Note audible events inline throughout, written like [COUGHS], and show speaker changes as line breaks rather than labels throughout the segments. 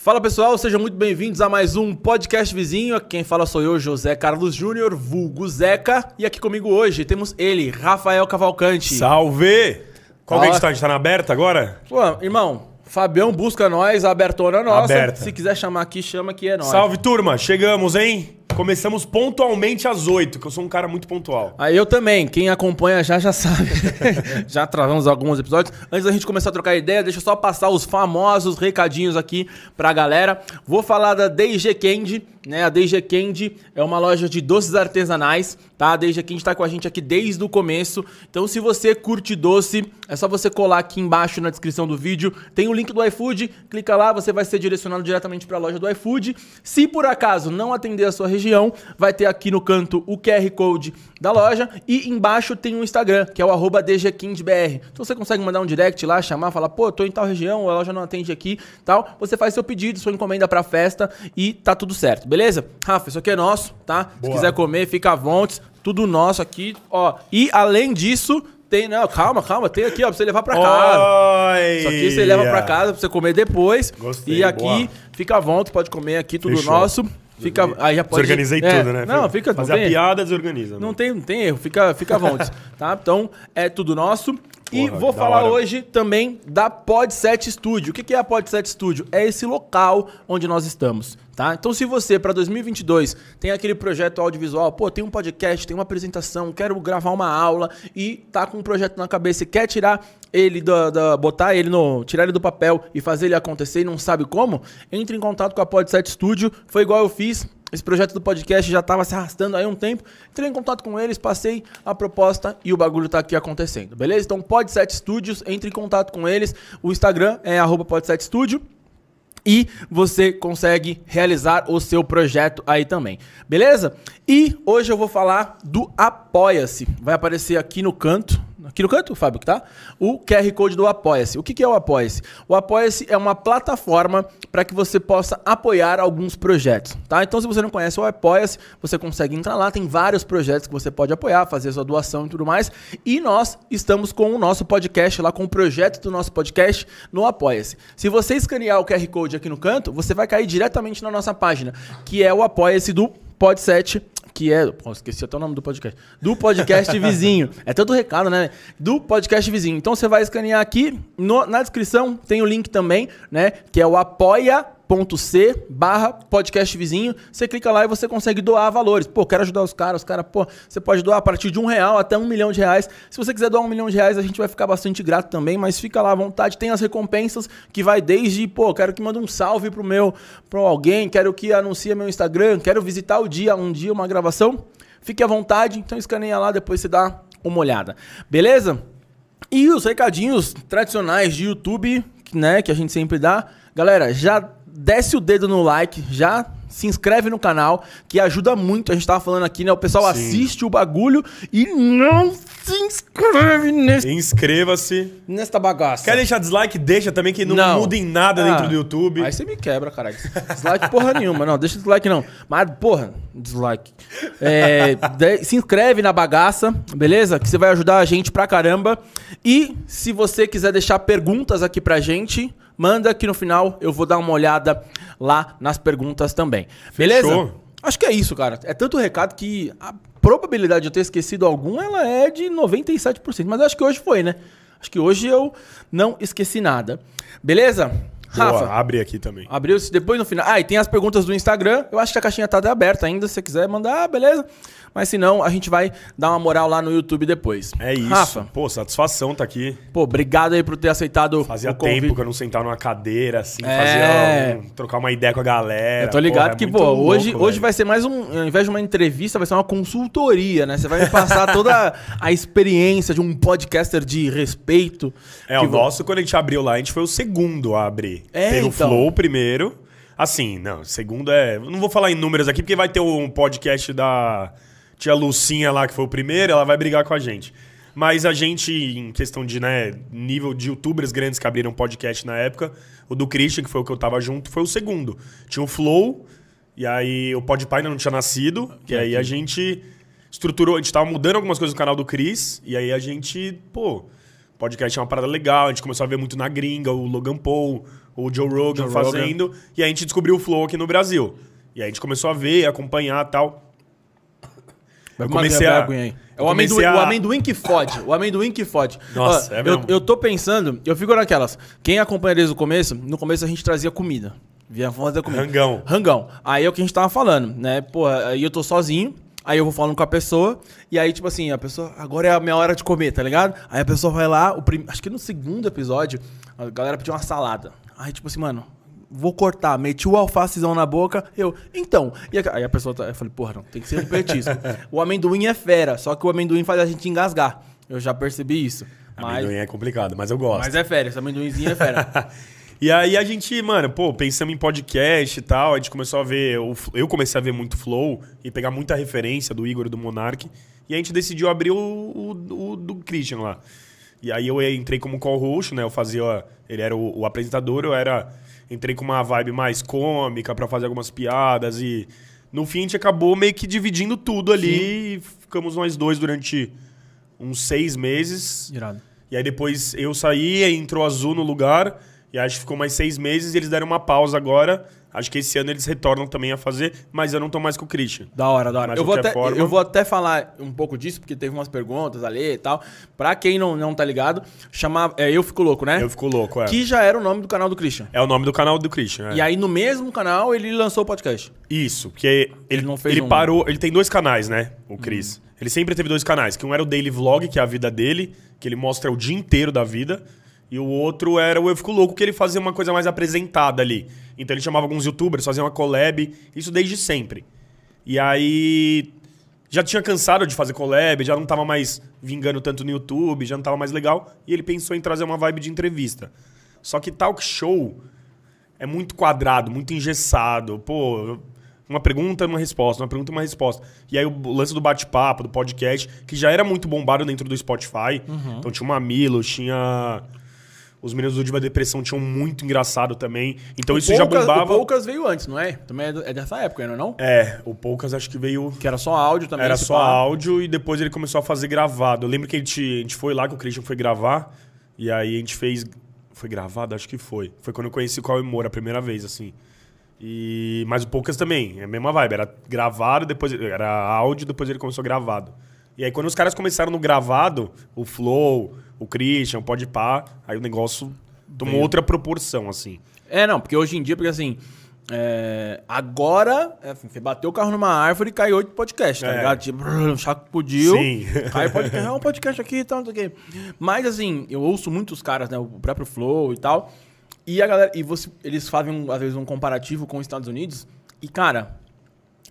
Fala pessoal, sejam muito bem-vindos a mais um podcast vizinho. Quem fala sou eu, José Carlos Júnior, vulgo Zeca. E aqui comigo hoje temos ele, Rafael Cavalcante.
Salve! Qual que a gente tá? A gente tá na aberta agora?
Pô, irmão, Fabião busca nós, a abertona nossa.
Aberta.
Se quiser chamar aqui, chama que é nós.
Salve, turma! Chegamos, hein? Começamos pontualmente às 8, que eu sou um cara muito pontual.
Aí eu também, quem acompanha já já sabe. [LAUGHS] já travamos alguns episódios. Antes da gente começar a trocar ideia, deixa eu só passar os famosos recadinhos aqui pra galera. Vou falar da DG Candy, né? A DG Candy é uma loja de doces artesanais, tá? A DG Candy tá com a gente aqui desde o começo. Então, se você curte doce, é só você colar aqui embaixo na descrição do vídeo. Tem o link do iFood, clica lá, você vai ser direcionado diretamente para a loja do iFood. Se por acaso não atender a sua região, vai ter aqui no canto o QR Code da loja e embaixo tem um Instagram, que é o arroba DGKindBR. Então você consegue mandar um direct lá, chamar, falar, pô, tô em tal região, a loja não atende aqui, tal. Você faz seu pedido, sua encomenda pra festa e tá tudo certo, beleza? Rafa, isso aqui é nosso, tá?
Boa.
Se quiser comer, fica à vontade, tudo nosso aqui, ó. E além disso, tem, não, calma, calma, tem aqui, ó, pra você levar pra casa.
Oi!
Isso aqui você leva pra casa pra você comer depois.
Gostei,
e aqui,
boa.
fica à vontade, pode comer aqui, tudo
Fechou.
nosso. Fica, aí já pode...
Desorganizei
é,
tudo, né?
Não, fica...
Fazer
não
a piada, desorganiza.
não tem, não tem erro, fica, fica à vontade, [LAUGHS] tá? Então, é tudo nosso. E
Porra,
vou
da
falar
hora.
hoje também da Pod7 Studio. O que é a Pod7 Studio? É esse local onde nós estamos, tá? Então, se você, para 2022, tem aquele projeto audiovisual, pô, tem um podcast, tem uma apresentação, quero gravar uma aula e tá com um projeto na cabeça e quer tirar ele da, da- botar ele no, tirar ele do papel e fazer ele acontecer e não sabe como, entre em contato com a Pod7 Studio. Foi igual eu fiz. Esse projeto do podcast já estava se arrastando aí um tempo. Entrei em contato com eles, passei a proposta e o bagulho tá aqui acontecendo, beleza? Então, Pod7 Studios, entre em contato com eles. O Instagram é arroba Pod7 Studio. E você consegue realizar o seu projeto aí também, beleza? E hoje eu vou falar do Apoia-se. Vai aparecer aqui no canto, aqui no canto, Fábio, que tá? O QR Code do Apoia-se. O que que é o Apoia-se? O Apoia-se é uma plataforma para que você possa apoiar alguns projetos, tá? Então, se você não conhece o Apoia-se, você consegue entrar lá, tem vários projetos que você pode apoiar, fazer sua doação e tudo mais. E nós estamos com o nosso podcast lá, com o projeto do nosso podcast no Apoia-se. Se você escanear o QR Code aqui no canto, você vai cair diretamente na nossa página, que é o Apoia-se do Pod7, que é. Pô, esqueci até o nome do podcast. Do podcast [LAUGHS] vizinho. É tanto recado, né? Do podcast vizinho. Então você vai escanear aqui. no- na descrição tem o link também, né? Que é o apoia.c barra podcast vizinho. Você clica lá e você consegue doar valores. Pô, quero ajudar os caras. Os caras, pô, você pode doar a partir de um real até um milhão de reais. Se você quiser doar um milhão de reais, a gente vai ficar bastante grato também, mas fica lá à vontade. Tem as recompensas que vai desde, pô, quero que mande um salve pro meu, pro alguém, quero que anuncie meu Instagram, quero visitar o dia, um dia, uma gravação. Fique à vontade, então escaneia lá, depois você dá uma olhada. Beleza? E os recadinhos tradicionais de YouTube, né, que a gente sempre dá. Galera, já desce o dedo no like, já se inscreve no canal, que ajuda muito. A gente tava falando aqui, né? O pessoal
Sim.
assiste o bagulho e não se inscreve nesse,
Inscreva-se.
nesta bagaça.
Quer deixar dislike? Deixa também, que não,
Não.
muda em nada
Ah,
dentro do YouTube.
Aí você me quebra, caralho. Dislike porra nenhuma. Não, deixa dislike não. Mas, porra, dislike. É, de- se inscreve na bagaça, beleza? Que você vai ajudar a gente pra caramba. E se você quiser deixar perguntas aqui pra gente, manda que no final eu vou dar uma olhada lá nas perguntas também. Beleza?
Fechou.
Acho que é isso, cara. É tanto recado que a probabilidade de eu ter esquecido algum, ela é de 97%. Mas acho que hoje foi, né? Acho que hoje eu não esqueci nada. Beleza?
Boa,
Rafa,
abre aqui também.
Abriu-se depois no final. Ah, e tem as perguntas do Instagram. Eu acho que a caixinha tá aberta ainda. Se você quiser mandar, ah, beleza. Mas se não, a gente vai dar uma moral lá no YouTube depois.
É isso.
Rafa,
Pô, satisfação tá aqui.
pô, obrigado aí por ter aceitado
Fazia
o convite.
tempo que eu não sentava numa cadeira, assim,
É.
fazia um- trocar uma ideia com a galera.
Eu tô ligado
Porra, é
que,
muito
pô,
louco,
hoje,
velho.
hoje vai ser mais um. Ao invés de uma entrevista, vai ser uma consultoria, né? Você vai me passar [LAUGHS] toda a experiência de um podcaster de respeito.
É, o
vo-
nosso, quando a gente abriu lá, a gente foi o segundo a abrir.
É,
Teve o
então.
Flow primeiro. Assim, não, segundo é. Não vou falar em números aqui, porque vai ter um podcast da tia Lucinha lá, que foi o primeiro, ela vai brigar com a gente. Mas a gente, em questão de, né, nível de youtubers grandes que abriram podcast na época, o do Christian, que foi o que eu tava junto, foi o segundo. Tinha o Flow, e aí o Podpah ainda não tinha nascido, e aí a gente estruturou, a gente tava mudando algumas coisas no canal do Chris, e aí a gente, pô, podcast é uma parada legal. A gente começou a ver muito na gringa, o Logan Paul, o Joe Rogan
Joe
fazendo. E aí a gente descobriu o Flow aqui no Brasil. E aí a gente começou a ver, acompanhar e tal. Eu comecei a...
É
eu
o amendoim,
a-
o amendoim que fode. O amendoim que fode. [LAUGHS]
Nossa,
Ó,
é
eu,
mesmo.
eu tô pensando, eu fico naquelas. Quem acompanha desde o começo, no começo a gente trazia comida. Via fazer comida.
Rangão.
Rangão. Aí é o que a gente tava falando, né? Pô, aí eu tô sozinho. Aí eu vou falando com a pessoa, e aí, tipo assim, a pessoa, agora é a minha hora de comer, tá ligado? Aí a pessoa vai lá, o prim... acho que no segundo episódio, a galera pediu uma salada. Aí, tipo assim, mano, vou cortar, meti o alfacezão na boca, eu, então. E aí a pessoa, tá, eu falei, porra, não, tem que ser um petisco. [LAUGHS] o amendoim é fera, só que o amendoim faz a gente engasgar. Eu já percebi isso. Mas,
Amendoim é complicado, mas eu gosto.
mas é fera, esse amendoinzinho é fera. [LAUGHS]
E aí a gente, mano, pô, pensamos em podcast e tal, a gente começou a ver, eu comecei a ver muito Flow e pegar muita referência do Igor e do Monark, e a gente decidiu abrir o, o- o do Christian lá. E aí eu entrei como co-host, né, eu fazia, ele era o, o apresentador, eu era, entrei com uma vibe mais cômica pra fazer algumas piadas e no fim a gente acabou meio que dividindo tudo ali e ficamos nós dois durante uns seis meses.
Irado.
E aí depois eu saí, aí entrou Azul no lugar. E acho que ficou mais seis meses e eles deram uma pausa agora. Acho que esse ano eles retornam também a fazer, mas eu não tô mais com o Christian.
Da hora, da hora.
Mas
Eu vou, até,
forma-
eu vou até falar um pouco disso, porque teve umas perguntas ali e tal. Pra quem não, não tá ligado, chamava. É, eu fico louco, né?
Eu fico louco, é.
Que já era o nome do canal do Christian.
É o nome do canal do Christian. é.
E aí, no mesmo canal, ele lançou o podcast.
Isso, porque ele,
não fez
ele
um-
parou. Ele tem dois canais, né? O Chris. Ele sempre teve dois canais. Que um era o Daily Vlog, que é a vida dele, que ele mostra o dia inteiro da vida. E o outro era o Eu Fico Louco, que ele fazia uma coisa mais apresentada ali. Então ele chamava alguns youtubers, fazia uma collab, isso desde sempre. E aí. Já tinha cansado de fazer collab, já não tava mais vingando tanto no YouTube, já não tava mais legal. E ele pensou em trazer uma vibe de entrevista. Só que talk show é muito quadrado, muito engessado. Pô, uma pergunta, uma resposta, uma pergunta, uma resposta. E aí o lance do bate-papo, do podcast, que já era muito bombado dentro do Spotify. Então tinha o Mamilo, tinha. Os meninos do Diva Depressão tinham muito engraçado também. Então isso já
Poucas-
bombava.
O Poucas veio antes, não é? Também é, é dessa época, não é? Não?
É, o Poucas acho que veio.
Que era só áudio também.
Era só
pá.
áudio e depois ele começou a fazer gravado. Eu lembro que a gente, a gente foi lá, que o Christian foi gravar, e aí a gente fez. Foi gravado? Acho que foi. Foi quando eu conheci o Cauê Moura a primeira vez, assim. E, mas o Poucas também, é a mesma vibe. Era gravado, depois. Era áudio, depois ele começou gravado. E aí quando os caras começaram no gravado, o Flow, o Christian, o Podpah, aí o negócio tomou outra proporção, assim.
É, não, porque hoje em dia, porque assim. é, agora, é, assim, você bateu o carro numa árvore e caiu oito podcasts, tá
É.
ligado? Tipo, [LAUGHS] brrr, sacudiu.
Sim. [LAUGHS]
Caiu podcast, é um podcast aqui e tal, não sei o quê. Mas assim, eu ouço muitos caras, né? O próprio Flow e tal. E a galera. E você, eles fazem, às vezes, um comparativo com os Estados Unidos. E, cara,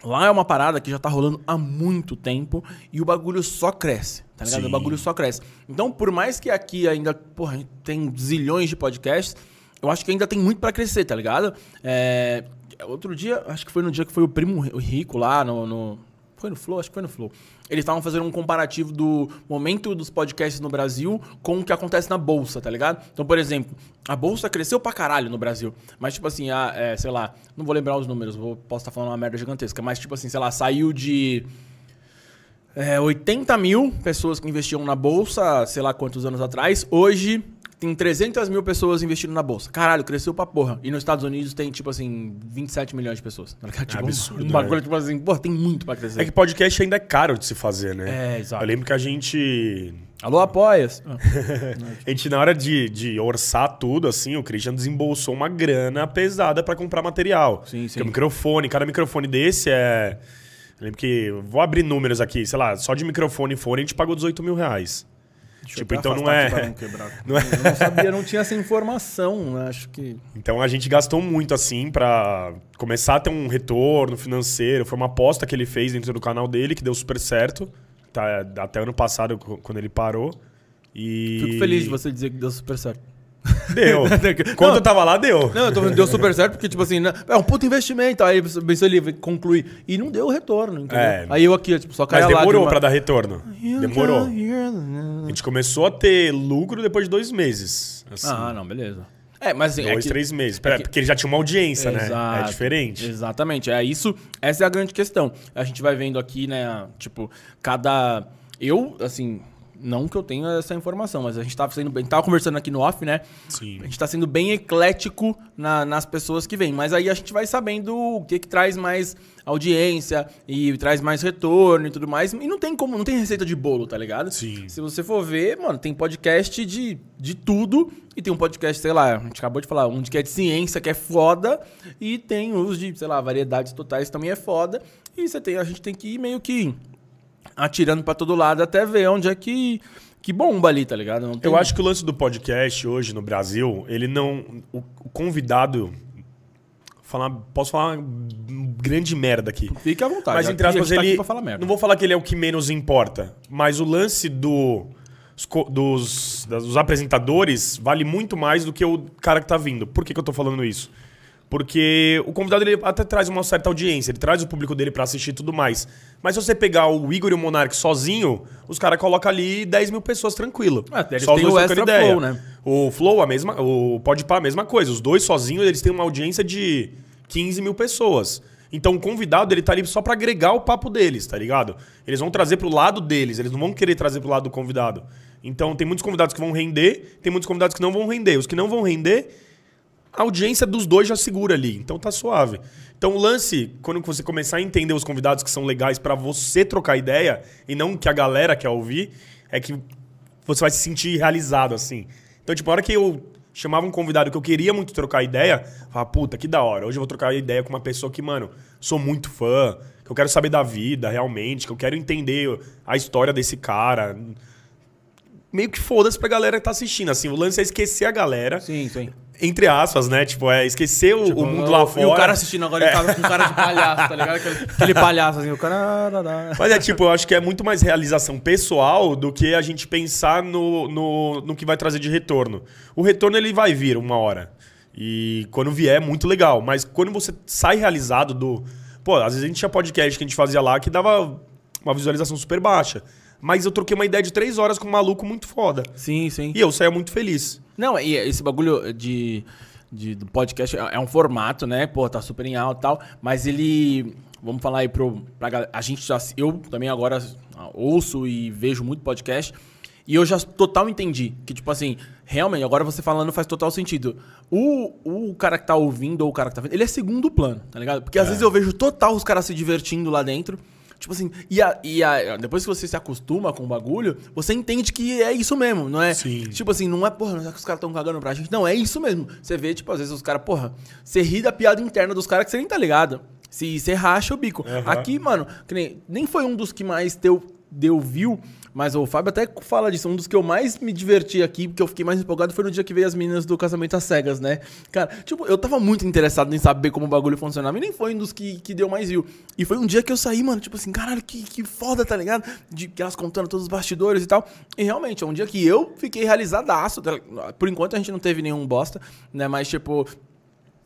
lá é uma parada que já tá rolando há muito tempo e o bagulho só cresce, tá ligado?
Sim.
O bagulho só cresce. Então, por mais que aqui ainda, porra, a gente tem zilhões de podcasts, eu acho que ainda tem muito pra crescer, tá ligado? É, outro dia, acho que foi no dia que foi o Primo Rico lá no... no- foi no Flow? Acho que foi no Flow. Eles estavam fazendo um comparativo do momento dos podcasts no Brasil com o que acontece na Bolsa, tá ligado? Então, por exemplo, a Bolsa cresceu pra caralho no Brasil. Mas, tipo assim, a, é, sei lá, não vou lembrar os números, vou, posso estar falando uma merda gigantesca. Mas, tipo assim, sei lá, saiu de é, 80 mil pessoas que investiam na Bolsa, sei lá quantos anos atrás. Hoje tem 300 mil pessoas investindo na Bolsa. Caralho, cresceu pra porra. E nos Estados Unidos tem, tipo assim, 27 milhões de pessoas. Tá ligado? Tipo,
absurdo,
Um bagulho,
né?
tipo assim, porra, tem muito pra crescer.
É que podcast ainda é caro de se fazer, né?
É, exato.
Eu lembro que a gente
Alô, apoias? [LAUGHS]
A gente, na hora de, de orçar tudo, assim, o Christian desembolsou uma grana pesada pra comprar material.
Sim, sim.
Porque o microfone, cada microfone desse é. Eu lembro que. Vou abrir números aqui, sei lá, só de microfone e fone a gente pagou 18 mil reais.
Deixa eu
Tipo,
até
então não é-
não quebrar. [LAUGHS]
não é-
Eu não sabia, não tinha essa informação. né? Acho que.
Então a gente gastou muito, assim, pra começar a ter um retorno financeiro. Foi uma aposta que ele fez dentro do canal dele, que deu super certo. Tá, até ano passado, quando ele parou. E.
Fico feliz de você dizer que deu super certo.
Deu. [LAUGHS] Quando eu tava lá, deu.
Não, eu tô falando, deu super certo porque, tipo assim, né, é um puto investimento. Aí pensou ele conclui. E não deu retorno, entendeu?
É.
Aí eu aqui, tipo, só caí
Mas demorou
lágrima.
pra dar retorno. Demorou. A gente começou a ter lucro depois de dois meses. Assim,
Ah, não, beleza. É, mas assim,
dois,
é que-
três meses. Pera,
que-
Porque ele já tinha uma audiência, né? É
Exato.
diferente.
Exatamente. É isso. Essa é a grande questão. A gente vai vendo aqui, né? Tipo, cada. Eu, assim, Não que eu tenha essa informação, mas a gente tava sendo bem. Tava conversando aqui no off, né?
Sim.
A gente tá sendo bem eclético na- nas pessoas que vêm. Mas aí a gente vai sabendo o que, que traz mais audiência e traz mais retorno e tudo mais. E não tem como, não tem receita de bolo, tá ligado?
Sim.
Se você for ver, mano, tem podcast de, de tudo. E tem um podcast, sei lá, a gente acabou de falar, um que é de ciência, que é foda. E tem os de, sei lá, variedades totais também é foda. E você tem, a gente tem que ir meio que atirando pra todo lado até ver onde é que, que bomba ali, tá ligado? Não tem-
Eu acho que o lance do podcast hoje no Brasil, ele não. O, o convidado. Falar, posso falar grande merda aqui.
Fique à vontade.
Mas entre aspas,
tá
ele.
pra falar merda.
Não vou falar que ele é o que menos importa. Mas o lance do, dos, dos apresentadores vale muito mais do que o cara que tá vindo. Por que, que eu tô falando isso? Porque o convidado ele até traz uma certa audiência, ele traz o público dele pra assistir e tudo mais. Mas se você pegar o Igor e o Monark sozinho, os caras colocam ali 10 mil pessoas tranquilo.
Eles
Só os
têm
dois
o
trocando
extra flow, né?
O Flow, a mesma. O Podpah, a mesma coisa. Os dois sozinhos, eles têm uma audiência de 15 mil pessoas. Então o convidado, ele tá ali só pra agregar o papo deles, tá ligado? Eles vão trazer pro lado deles, eles não vão querer trazer pro lado do convidado. Então tem muitos convidados que vão render, tem muitos convidados que não vão render. Os que não vão render, a audiência dos dois já segura ali. Então tá suave. Então o lance, quando você começar a entender os convidados que são legais pra você trocar ideia e não que a galera quer ouvir, é que você vai se sentir realizado assim. Então, tipo, a hora que eu chamava um convidado que eu queria muito trocar ideia, falava, puta, que da hora. Hoje eu vou trocar ideia com uma pessoa que, mano, sou muito fã, que eu quero saber da vida realmente, que eu quero entender a história desse cara. Meio que foda-se pra galera que tá assistindo, assim. O lance é esquecer a galera.
Sim, sim.
Entre aspas, né? Tipo, é esquecer o, o mundo lá fora.
E o cara assistindo agora, tava com cara de palhaço, tá ligado? Aquele, aquele palhaço assim, o cara. [LAUGHS]
Mas é tipo, eu acho que é muito mais realização pessoal do que a gente pensar no, no, no que vai trazer de retorno. O retorno ele vai vir uma hora. E quando vier é muito legal. Mas quando você sai realizado do. Pô, às vezes a gente tinha podcast que a gente fazia lá que dava uma visualização super baixa. Mas eu troquei uma ideia de três horas com um maluco muito foda.
Sim, sim.
E eu saía muito feliz.
Não, e esse bagulho de, de- do podcast é é um formato, né? Pô, tá super em alta e tal. Mas ele. Vamos falar aí pro, pra galera. A gente já. Eu também agora ouço e vejo muito podcast. E eu já total entendi. Que, tipo assim, realmente, agora você falando faz total sentido. O, o cara que tá ouvindo ou o cara que tá vendo, ele é segundo plano, tá ligado? Porque às vezes eu vejo total os caras se divertindo lá dentro. Tipo assim, e, a, e a- depois que você se acostuma com o bagulho, você entende que é isso mesmo, não é?
Sim.
Tipo assim, não é, porra, não é que os caras estão cagando pra gente. Não, é isso mesmo. Você vê, tipo, às vezes os caras, porra, você ri da piada interna dos caras que você nem tá ligado. Se você racha o bico.
Aham.
Aqui, mano, nem, nem foi um dos que mais deu, deu view, mas o Fábio até fala disso. Um dos que eu mais me diverti aqui, porque eu fiquei mais empolgado, foi no dia que veio as meninas do casamento às cegas, né? Cara, tipo, eu tava muito interessado em saber como o bagulho funcionava. E nem foi um dos que, que deu mais view. E foi um dia que eu saí, mano, tipo assim, caralho, que, que foda, tá ligado? De que elas contando todos os bastidores e tal. E realmente, é um dia que eu fiquei realizadaço. tá? Por enquanto a gente não teve nenhum bosta, né? Mas, tipo,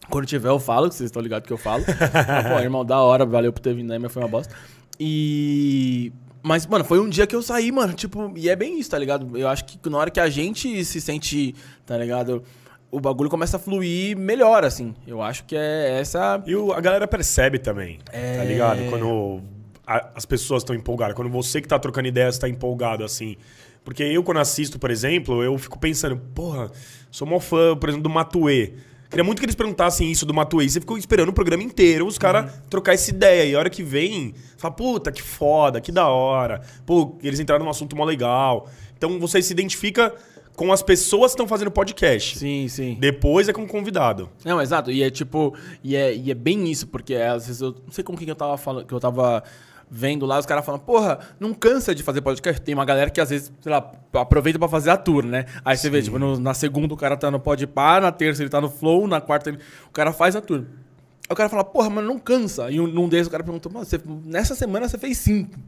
quando tiver, eu falo, que vocês estão ligados que eu falo. [LAUGHS] Mas, pô, irmão, da hora, valeu por ter vindo aí, mas foi uma bosta. E. Mas, mano, foi um dia que eu saí, mano, tipo, e é bem isso, tá ligado? Eu acho que na hora que a gente se sente, tá ligado? O bagulho começa a fluir melhor, assim. Eu acho que é essa.
E o- a galera percebe também,
É.
tá ligado? Quando a- as pessoas estão empolgadas, quando você que tá trocando ideias tá empolgado, assim. Porque eu, quando assisto, por exemplo, eu fico pensando, porra, sou mó fã, por exemplo, do Matuê. Queria muito que eles perguntassem isso do Matuê. Você ficou esperando o programa inteiro os caras trocar essa ideia. E a hora que vem, fala, puta, que foda, que da hora. Pô, eles entraram num assunto mó legal. Então você se identifica com as pessoas que estão fazendo podcast.
Sim, sim.
Depois é com o convidado.
Não, exato. E é tipo. E é, e é bem isso, porque às vezes eu não sei com quem que eu tava falando, que eu tava vendo lá, os caras falam, porra, não cansa de fazer podcast. Tem uma galera que às vezes, sei lá, aproveita pra fazer a tour, né? Aí você vê, tipo, no- na segunda o cara tá no Podpah, na terça ele tá no Flow, na quarta ele, o cara faz a tour. Aí o cara fala, porra, mas não cansa. E um, num desses o cara perguntou, mano, você, nessa semana você fez cinco.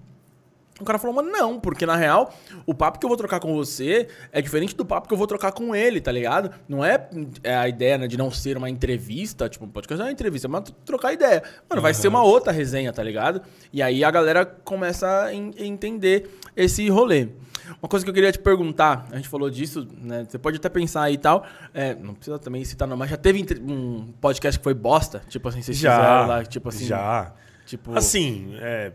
O cara falou, mano, não, porque na real, o papo que eu vou trocar com você é diferente do papo que eu vou trocar com ele, tá ligado? Não é, é a ideia né, de não ser uma entrevista, tipo, pode ser uma entrevista, mas trocar ideia. Mano, vai ser uma outra resenha, tá ligado? E aí a galera começa a en- entender esse rolê. Uma coisa que eu queria te perguntar, a gente falou disso, né? Você pode até pensar aí e tal. é, não precisa também citar, não, mas já teve um podcast que foi bosta? Tipo assim, vocês
Já.
fizeram lá, tipo assim.
Já.
Tipo,
Assim, é,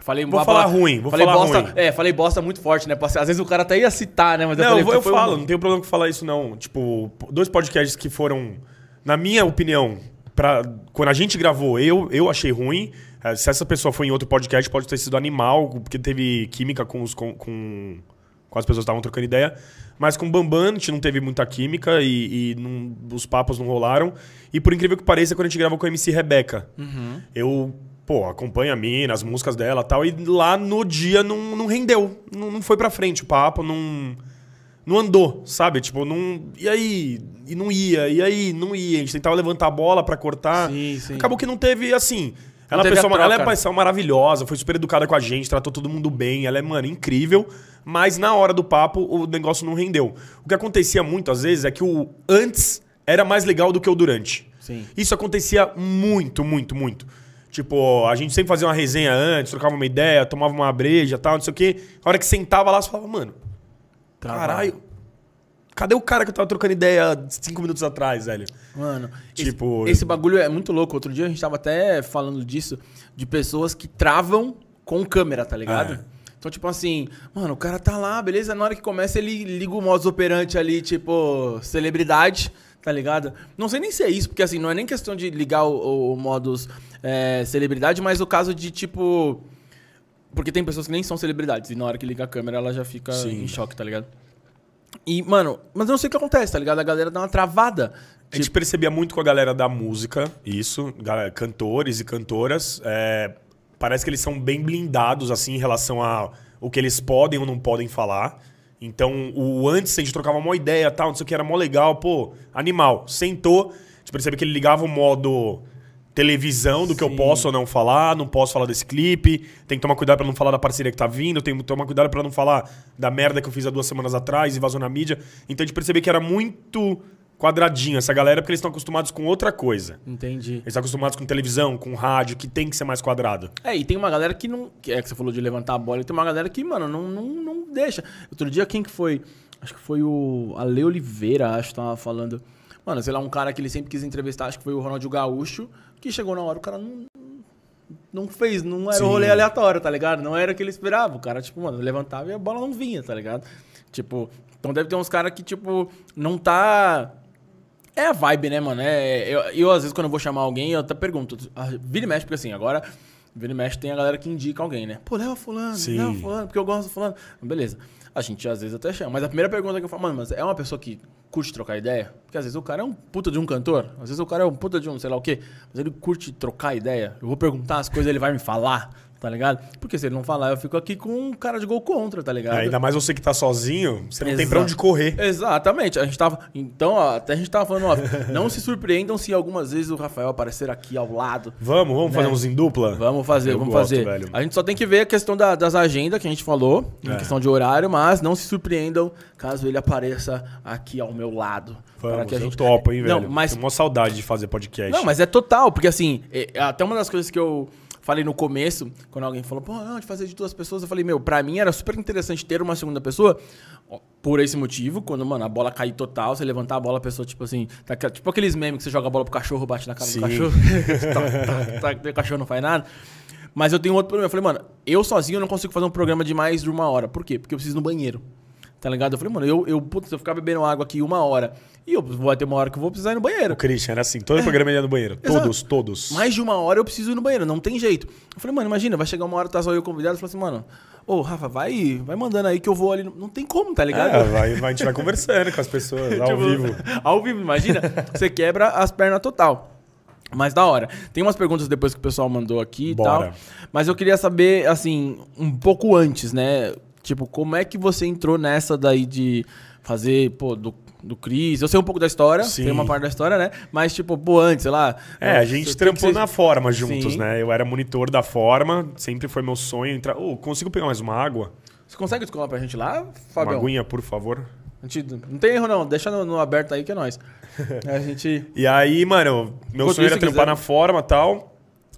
Falei
Vou falar ruim, vou
falei
falar
bosta,
ruim.
É, falei bosta muito forte, né? Às vezes o cara até ia citar, né? Mas eu
Não,
falei
eu, vou- eu
foi
falo,
um-
não tenho problema com falar isso, não. Tipo, dois podcasts que foram, na minha opinião, pra, quando a gente gravou, eu, eu achei ruim. Eh, Se essa pessoa foi em outro podcast, pode ter sido animal, porque teve química com, os, com, com, com as pessoas que estavam trocando ideia. Mas com o Bambam, a gente não teve muita química e, e não- os papos não rolaram. E por incrível que pareça, quando a gente gravou com a MC Rebeca, eu, pô, acompanho a mina, as músicas dela e tal, e lá no dia não, não rendeu. Não, não foi pra frente o papo, não não andou, sabe? Tipo, não. E aí? E não ia, e aí? Não ia. A gente tentava levantar a bola pra cortar.
Sim, sim.
Acabou que não teve, assim. Ela, é pessoa, ela é uma pessoa maravilhosa, foi super educada com a gente, tratou todo mundo bem, ela é, mano, incrível. Mas na hora do papo, o negócio não rendeu. O que acontecia muito, às vezes, é que o antes era mais legal do que o durante.
Sim.
Isso acontecia muito, muito, muito. Tipo, a gente sempre fazia uma resenha antes, trocava uma ideia, tomava uma breja tal, não sei o quê. A hora que sentava lá, você falava, mano, Caralho. Cadê o cara que eu tava trocando ideia cinco minutos atrás, velho?
Mano,
Tipo,
esse, esse bagulho é muito louco. Outro dia a gente tava até falando disso, de pessoas que travam com câmera, tá ligado?
É.
Então, tipo assim, mano, o cara tá lá, beleza? Na hora que começa, ele liga o modus operandi ali, tipo, celebridade, tá ligado? Não sei nem se é isso, porque assim, não é nem questão de ligar o, o- modus é, celebridade, mas o caso de, tipo. Porque tem pessoas que nem são celebridades, e na hora que liga a câmera, ela já fica
Sim.
em choque, tá ligado? E, mano, mas eu não sei o que acontece, tá ligado? A galera dá uma travada.
A gente percebia muito com a galera da música, isso, galera- cantores e cantoras. é, parece que eles são bem blindados, assim, em relação a o que eles podem ou não podem falar. Então, o antes a gente trocava uma ideia tal, não sei o que, era mó legal, pô, animal. Sentou, a gente percebe que ele ligava o modo televisão do que eu
Sim.
posso ou não falar, não posso falar desse clipe, tem que tomar cuidado pra não falar da parceria que tá vindo, tem que tomar cuidado pra não falar da merda que eu fiz há duas semanas atrás e vazou na mídia. Então a gente percebeu que era muito quadradinho essa galera, porque eles estão acostumados com outra coisa.
Entendi.
Eles estão acostumados com televisão, com rádio, que tem que ser mais quadrado.
É, e tem uma galera que não. Que é que você falou de levantar a bola, e tem uma galera que, mano, não, não, não deixa. Outro dia, quem que foi? Acho que foi o Ale Oliveira, acho que tava falando. Mano, sei lá, um cara que ele sempre quis entrevistar, acho que foi o Ronaldinho Gaúcho, que chegou na hora, o cara não. Não fez, não era
Sim.
rolê aleatório, tá ligado? Não era o que ele esperava. O cara, tipo, mano, levantava e a bola não vinha, tá ligado? Tipo, então deve ter uns caras que, tipo, não tá. É a vibe, né, mano? É, eu, eu, às vezes, quando eu vou chamar alguém, eu até pergunto. Vira e mexe, porque assim, agora, vira e mexe tem a galera que indica alguém, né? Pô, leva fulano,
Sim.
leva fulano, porque eu gosto do fulano. Beleza. A gente às vezes até chama. Mas a primeira pergunta que eu falo, mano, mas é uma pessoa que curte trocar ideia? Porque às vezes o cara é um puta de um cantor, às vezes o cara é um puta de um sei lá o quê, mas ele curte trocar ideia. Eu vou perguntar as coisas, ele vai me falar, tá ligado? Porque se ele não falar, eu fico aqui com um cara de gol contra, tá ligado?
É, ainda mais você que tá sozinho, você não tem pra onde correr.
Exatamente. A gente tava. Então, ó, até a gente tava falando, ó, [LAUGHS] não se surpreendam se algumas vezes o Rafael aparecer aqui ao lado.
Vamos, vamos fazer
Né?
uns em dupla?
Vamos fazer,
Eu
vamos
gosto,
fazer.
velho.
A gente só tem que ver a questão da- das agendas que a gente falou, em
É.
questão de horário, mas não se surpreendam caso ele apareça aqui ao meu lado.
Vamos,
para que a gente
topo, hein, velho.
Não, mas
Tenho uma saudade de fazer podcast.
não, mas é total, porque assim, é- até uma das coisas que eu falei no começo, quando alguém falou, pô, não, de fazer de duas pessoas, eu falei, meu, pra mim era super interessante ter uma segunda pessoa, por esse motivo, quando, mano, a bola cair total, você levantar a bola, a pessoa, tipo assim, tá, tipo aqueles memes que você joga a bola pro cachorro, bate na cara
Sim.
do cachorro, [LAUGHS] tá, tá, tá, o cachorro não faz nada. Mas eu tenho outro problema, eu falei, mano, eu sozinho não consigo fazer um programa de mais de uma hora, por quê? Porque eu preciso ir no banheiro. Tá ligado? Eu falei, mano, eu, eu, putz, se eu ficar bebendo água aqui uma hora e eu vou ter uma hora que eu vou precisar ir no banheiro.
O Christian era assim, todo programa ele ia no banheiro.
É. Exato.
Todos, todos.
Mais de uma hora eu preciso ir no banheiro, não tem jeito. Eu falei, mano, imagina, vai chegar uma hora, tá só eu convidado, eu falei assim, mano, ô, Rafa, vai, vai mandando aí que eu vou ali. Não tem como, tá ligado?
É, vai, vai, a gente vai conversando com as pessoas ao [LAUGHS]
Tipo,
vivo.
Ao vivo, imagina. você quebra as pernas total. Mas da hora. Tem umas perguntas depois que o pessoal mandou aqui e
Bora.
tal. Mas eu queria saber, assim, um pouco antes, né? Tipo, como é que você entrou nessa daí de fazer, pô, do, do Cris? Eu sei um pouco da história,
Sim.
tem uma parte da história, né? Mas, tipo, pô, antes, sei lá.
É, a gente trampou
ser-
na forma juntos,
Sim.
né? Eu era monitor da forma, sempre foi meu sonho entrar. Ô, consigo pegar mais uma água?
Você consegue descolar pra gente lá,
Uma
Fabião?
aguinha, por favor.
Gente, não tem erro, não. Deixa no, no aberto aí que é nóis. [LAUGHS] a gente.
E aí, mano, meu
Enquanto
sonho era trampar
quiser-
na forma e tal.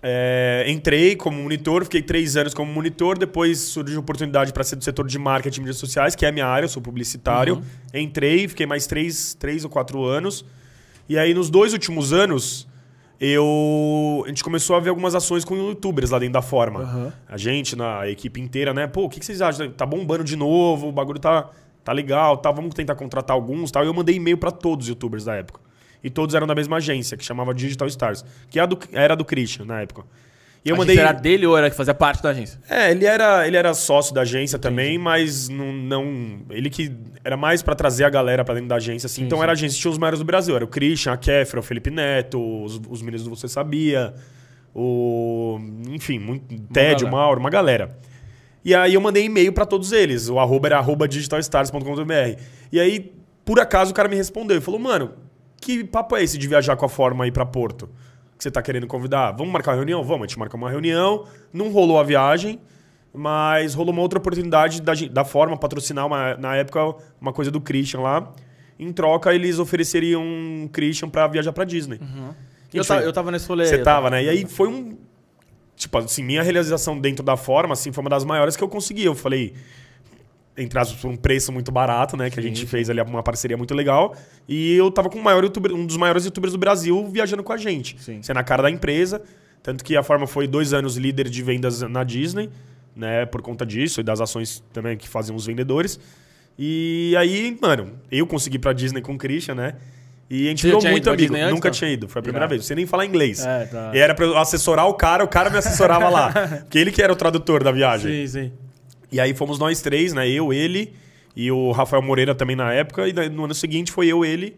É, entrei como monitor, fiquei três anos como monitor. Depois surgiu a oportunidade para ser do setor de marketing e mídias sociais, que é a minha área, eu sou publicitário.
Uhum.
Entrei, fiquei mais três, três ou quatro anos. E aí, nos dois últimos anos, eu. A gente começou a ver algumas ações com youtubers lá dentro da forma.
Aham.
A gente, na equipe inteira, né? Pô, o que, que vocês acham? Tá bombando de novo, o bagulho tá, tá legal, tá? Vamos tentar contratar alguns tal. E eu mandei e-mail pra todos os youtubers da época. E todos eram da mesma agência, que chamava Digital Stars. Que era do, era do Christian na época. E eu
A
mandei.
era dele ou era que fazia parte da agência?
É, ele era, ele era sócio da agência também, mas não, não. Ele que era mais pra trazer a galera pra dentro da agência, assim. então era a agência, tinha os maiores do Brasil. Era o Christian, a Kéfera, o Felipe Neto, os, os meninos do Você Sabia, o. Enfim, muito,
galera.
o Mauro, uma galera. E aí eu mandei e-mail pra todos eles. O arroba era arroba digitalstars.com.br. E aí, por acaso, o cara me respondeu e falou, mano, que papo é esse de viajar com a forma aí pra Porto? Que você tá querendo convidar? Vamos marcar uma reunião? Vamos, a gente marca uma reunião. Não rolou a viagem, mas rolou uma outra oportunidade da, da forma patrocinar, uma- na época, uma coisa do Christian lá. Em troca, eles ofereceriam um Christian pra viajar pra Disney.
Eu,
Gente,
ta- eu tava nesse rolê.
Você
eu
tava, né? E aí foi um. Tipo, assim, minha realização dentro da forma, assim, foi uma das maiores que eu consegui. Eu falei, entre aspas, por um preço muito barato, né? Que a gente fez ali uma parceria muito legal. E eu tava com o maior youtuber, um dos maiores youtubers do Brasil viajando com a gente.
Sim.
Sendo a cara da empresa. Tanto que a forma foi dois anos líder de vendas na Disney, né? Por conta disso e das ações também que faziam os vendedores. E aí, mano, eu consegui ir pra Disney com o Christian, né? E a gente
tinha
muito amigo.
Antes,
Nunca
não?
tinha ido, foi a primeira
Irado.
vez. Você nem falar inglês.
É, tá.
E era pra eu assessorar o cara, o cara me assessorava lá. [LAUGHS] Porque ele que era o tradutor da viagem.
Sim, sim.
E aí fomos nós três, né? Eu, ele e o Rafael Moreira também na época. E no ano seguinte foi eu, ele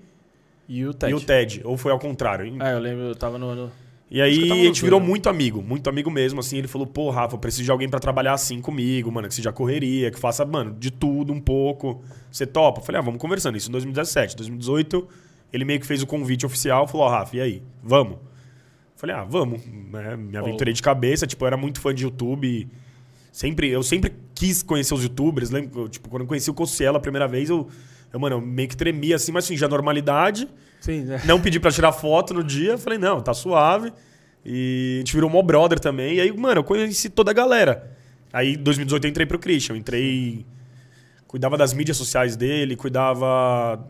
E o Ted.
e o Ted. Ou foi ao contrário.
É, eu lembro, eu tava no... no-
E aí a gente virou
né?
muito amigo, muito amigo mesmo, assim. Ele falou, pô, Rafa, eu preciso de alguém pra trabalhar assim comigo, mano, que seja correria, que faça, mano, de tudo um pouco. Você topa? Eu falei, ah, vamos conversando. Isso em 2017. 2018, ele meio que fez o convite oficial, falou, ó, Rafa, e aí? Vamos? Eu falei, ah, vamos. Né? Me aventurei de cabeça, tipo, eu era muito fã de YouTube. Sempre, eu sempre quis conhecer os youtubers. Lembro, tipo, quando eu conheci o Cossielo a primeira vez, eu, eu, mano, eu meio que tremia assim, mas fingia normalidade.
Sim, né?
Não pedi pra tirar foto no dia. Falei, não, tá suave. E a gente virou mó brother também. E aí, mano, eu conheci toda a galera. Aí, em 2018, eu entrei pro Christian. Entrei. Cuidava das mídias sociais dele, cuidava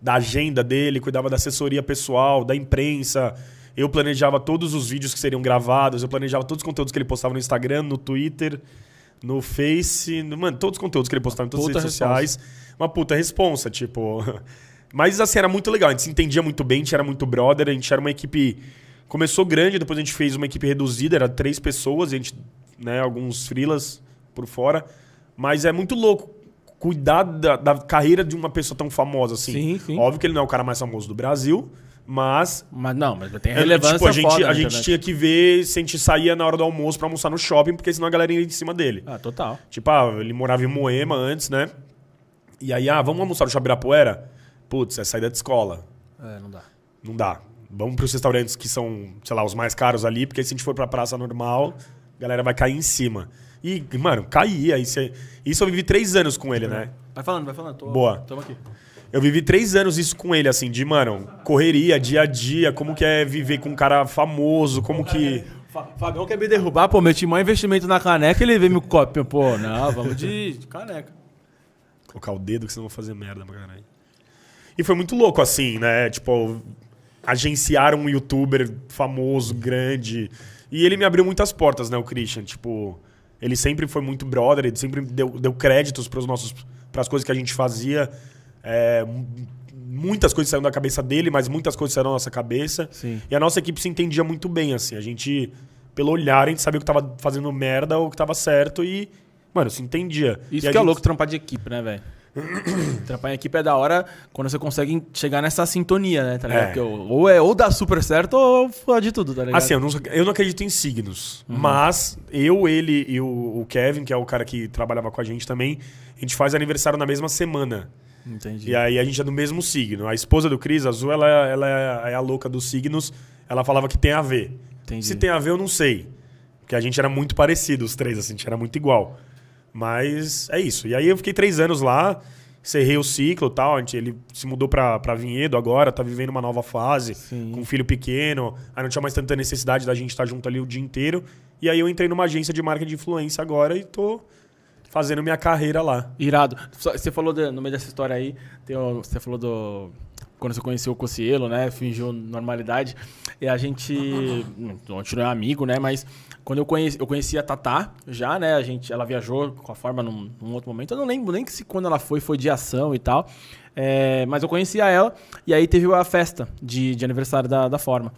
da agenda dele, cuidava da assessoria pessoal, da imprensa. Eu planejava todos os vídeos que seriam gravados, eu planejava todos os conteúdos que ele postava no Instagram, no Twitter, no Face, no- mano, todos os conteúdos que ele postava em todas as redes sociais. Uma puta responsa, tipo. [LAUGHS] Mas assim, era muito legal, a gente se entendia muito bem, a gente era muito brother, a gente era uma equipe. Começou grande, depois a gente fez uma equipe reduzida, era três pessoas, a gente, né, alguns frilas por fora. Mas é muito louco cuidar da, da carreira de uma pessoa tão famosa assim.
Sim, sim.
Óbvio que ele não é o cara mais famoso do Brasil, mas
Mas não, mas tem
é,
relevância
tipo, a gente, a gente tinha que ver se a gente saía na hora do almoço pra almoçar no shopping, porque senão a galera ia em cima dele.
Ah, total.
Tipo, ah, ele morava em Moema antes, né? E aí, ah, vamos almoçar no Chabirapuera? Putz, é saída de escola.
É, não dá.
Não dá. Vamos pros restaurantes que são, sei lá, os mais caros ali, porque se a gente for pra praça normal, a galera vai cair em cima. E, mano, caía. Isso, é- isso eu vivi três anos com ele, né?
Vai falando, vai falando. Tô,
Boa.
Tamo aqui.
Eu vivi três anos isso com ele, assim, de, mano, correria, dia a dia, como que é viver com um cara famoso, como que.
Fa- Fabião quer me derrubar, pô, meti maior investimento na caneca, ele veio me copia, pô, não, vamos de, de caneca.
Colocar o dedo que senão eu vou fazer merda pra caralho. E foi muito louco, assim, né? Tipo, agenciar um youtuber famoso, grande. E ele me abriu muitas portas, né, o Christian? Tipo, ele sempre foi muito brother, ele sempre deu, deu créditos pros nossos, pras coisas que a gente fazia. É, mu- muitas coisas saíram da cabeça dele, mas muitas coisas saíram da nossa cabeça.
Sim.
E a nossa equipe se entendia muito bem, assim. A gente, pelo olhar, a gente sabia o que tava fazendo merda ou o que tava certo e, mano, se entendia.
Isso
E
que é
gente-
louco trampar de equipe, né, velho? [COUGHS] trampar em equipe é da hora quando você consegue chegar nessa sintonia, né, tá ligado?
É.
Ou é ou dá super certo ou fode tudo, tá ligado?
Assim, eu não, eu não acredito em signos. Mas eu, ele e o, o Kevin, que é o cara que trabalhava com a gente também, a gente faz aniversário na mesma semana.
Entendi.
E aí a gente é do mesmo signo. A esposa do Cris, Azul, ela, ela é a louca dos signos. Ela falava que tem a ver.
Entendi.
Se tem a ver, eu não sei. Porque a gente era muito parecido, os três, assim, a gente era muito igual. Mas é isso. E aí eu fiquei três anos lá, encerrei o ciclo e tal. A gente, ele se mudou pra, pra Vinhedo agora, tá vivendo uma nova fase,
Sim.
com um filho pequeno. Aí não tinha mais tanta necessidade da gente estar junto ali o dia inteiro. E aí eu entrei numa agência de marketing de influência agora e tô fazendo minha carreira lá.
Irado. Você falou de- no meio dessa história aí, você falou do quando você conheceu o Cocielo, né? Fingiu normalidade. E a gente. A gente não é amigo, né? Mas quando eu conheci, eu conheci a Tatá já, né? A gente, ela viajou com a forma num, num outro momento. Eu não lembro nem se quando ela foi, foi de ação e tal. É, mas eu conhecia ela. E aí teve a festa de, de aniversário da, da forma.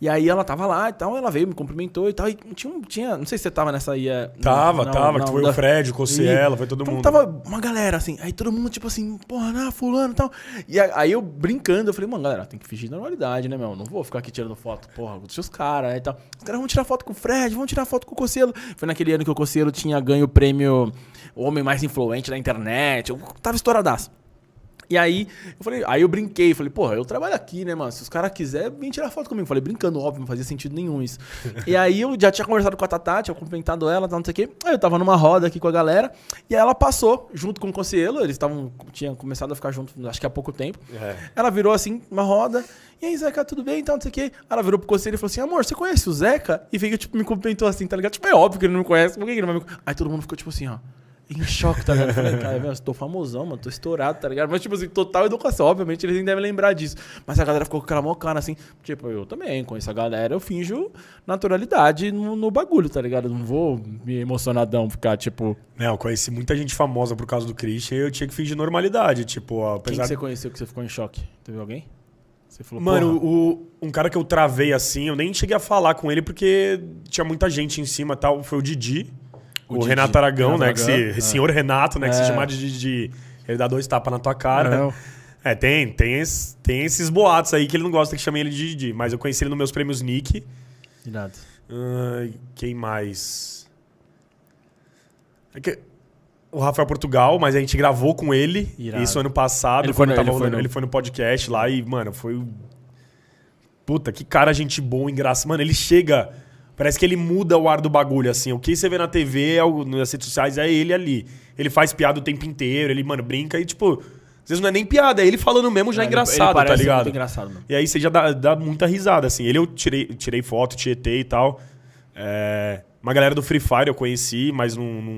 E aí ela tava lá e tal, ela veio, me cumprimentou e tal. E tinha, um- tinha não sei se você tava nessa aí. é,
Tava,
não,
tava,
não,
que foi
da-
o Fred, o Cossiela, foi todo
então
mundo.
tava uma galera, assim. Aí todo mundo, tipo assim, porra, não, fulano e tal. E aí eu brincando, eu falei, mano, galera, tem que fingir normalidade, né, meu? Não vou ficar aqui tirando foto, porra, deixa os caras e tal. Os caras vão tirar foto com o Fred, vão tirar foto com o Cocielo. Foi naquele ano que o Cocielo tinha ganho o prêmio Homem Mais Influente da internet. Eu tava estouradaço. E aí, eu falei, aí eu brinquei, falei, porra, eu trabalho aqui, né, mano? Se os caras quiserem, vem tirar foto comigo. Falei, brincando, óbvio, não fazia sentido nenhum isso. e aí eu já tinha conversado com a Tatá, tinha cumprimentado ela, não sei o quê. Aí eu tava numa roda aqui com a galera, e aí ela passou junto com o Conselho, eles estavam, tinham começado a ficar juntos, acho que há pouco tempo.
É.
Ela virou assim, uma roda. E aí, Zeca, tudo bem? Então, não sei o quê. Ela virou pro conselho e falou assim: amor, você conhece o Zeca? E veio, tipo, me cumprimentou assim, tá ligado? Tipo, é óbvio que ele não me conhece. Por que ele não vai me Aí todo mundo ficou, tipo assim, ó. Em choque, tá ligado? Eu falei, cara, velho, eu tô famosão, mano, tô estourado, tá ligado? Mas, tipo assim, total educação, obviamente, eles nem devem lembrar disso. Mas a galera ficou com aquela mó cara assim, tipo, eu também, conheço a galera, eu finjo naturalidade no, no bagulho, tá ligado? Eu não vou me emocionadão ficar, tipo.
Não, eu conheci muita gente famosa por causa do Christian e eu tinha que fingir normalidade. Tipo, ó,
Quem
apesar
que você conheceu que você ficou em choque? Teve alguém? Você falou,
Mano, o, um cara que eu travei assim, eu nem cheguei a falar com ele porque tinha muita gente em cima e tal. Foi o Didi. O. Renato Aragão,
Renato
né? que
Aragão,
se,
é.
Senhor Renato, né? Que se
É.
chamar de Didi. Ele dá dois tapas na tua cara.
Não.
É, tem, tem, esse- tem esses boatos aí que ele não gosta que chamem ele de Didi. Mas eu conheci ele nos meus prêmios Nick.
Irado.
Ai, quem mais? É que- o Rafael Portugal, mas a gente gravou com ele.
Irado.
Isso ano passado.
Ele foi no-
tava
ele foi no-
ele foi no podcast lá e, mano, foi. Puta, que cara gente boa, engraçado. Mano, ele chega. Parece que ele muda o ar do bagulho, assim. O que você vê na TV, é nas redes sociais, é ele ali. Ele faz piada o tempo inteiro, ele, mano, brinca e, tipo, às vezes não é nem piada, é ele falando mesmo já é
ele-
engraçado, tá ligado?
muito engraçado, mano.
E aí você já dá, dá muita risada, assim. Ele eu tirei, tirei foto, tietei e tal. É, uma galera do Free Fire eu conheci, mas não, não,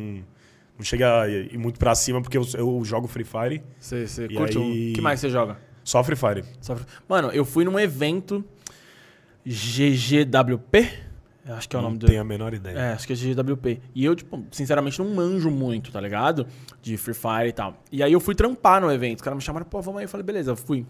não chega a ir muito pra cima, porque eu, eu jogo Free Fire.
Você, curte
aí-
o que mais você joga?
Só Free Fire.
Só Mano, eu fui num evento GGWP. Acho que é o
não
nome do.
tenho a menor ideia.
É, acho que é GGWP. E eu, tipo, sinceramente não manjo muito, tá ligado? De Free Fire e tal. E aí eu fui trampar no evento. Os caras me chamaram, pô, vamos aí. Eu falei, beleza, eu fui.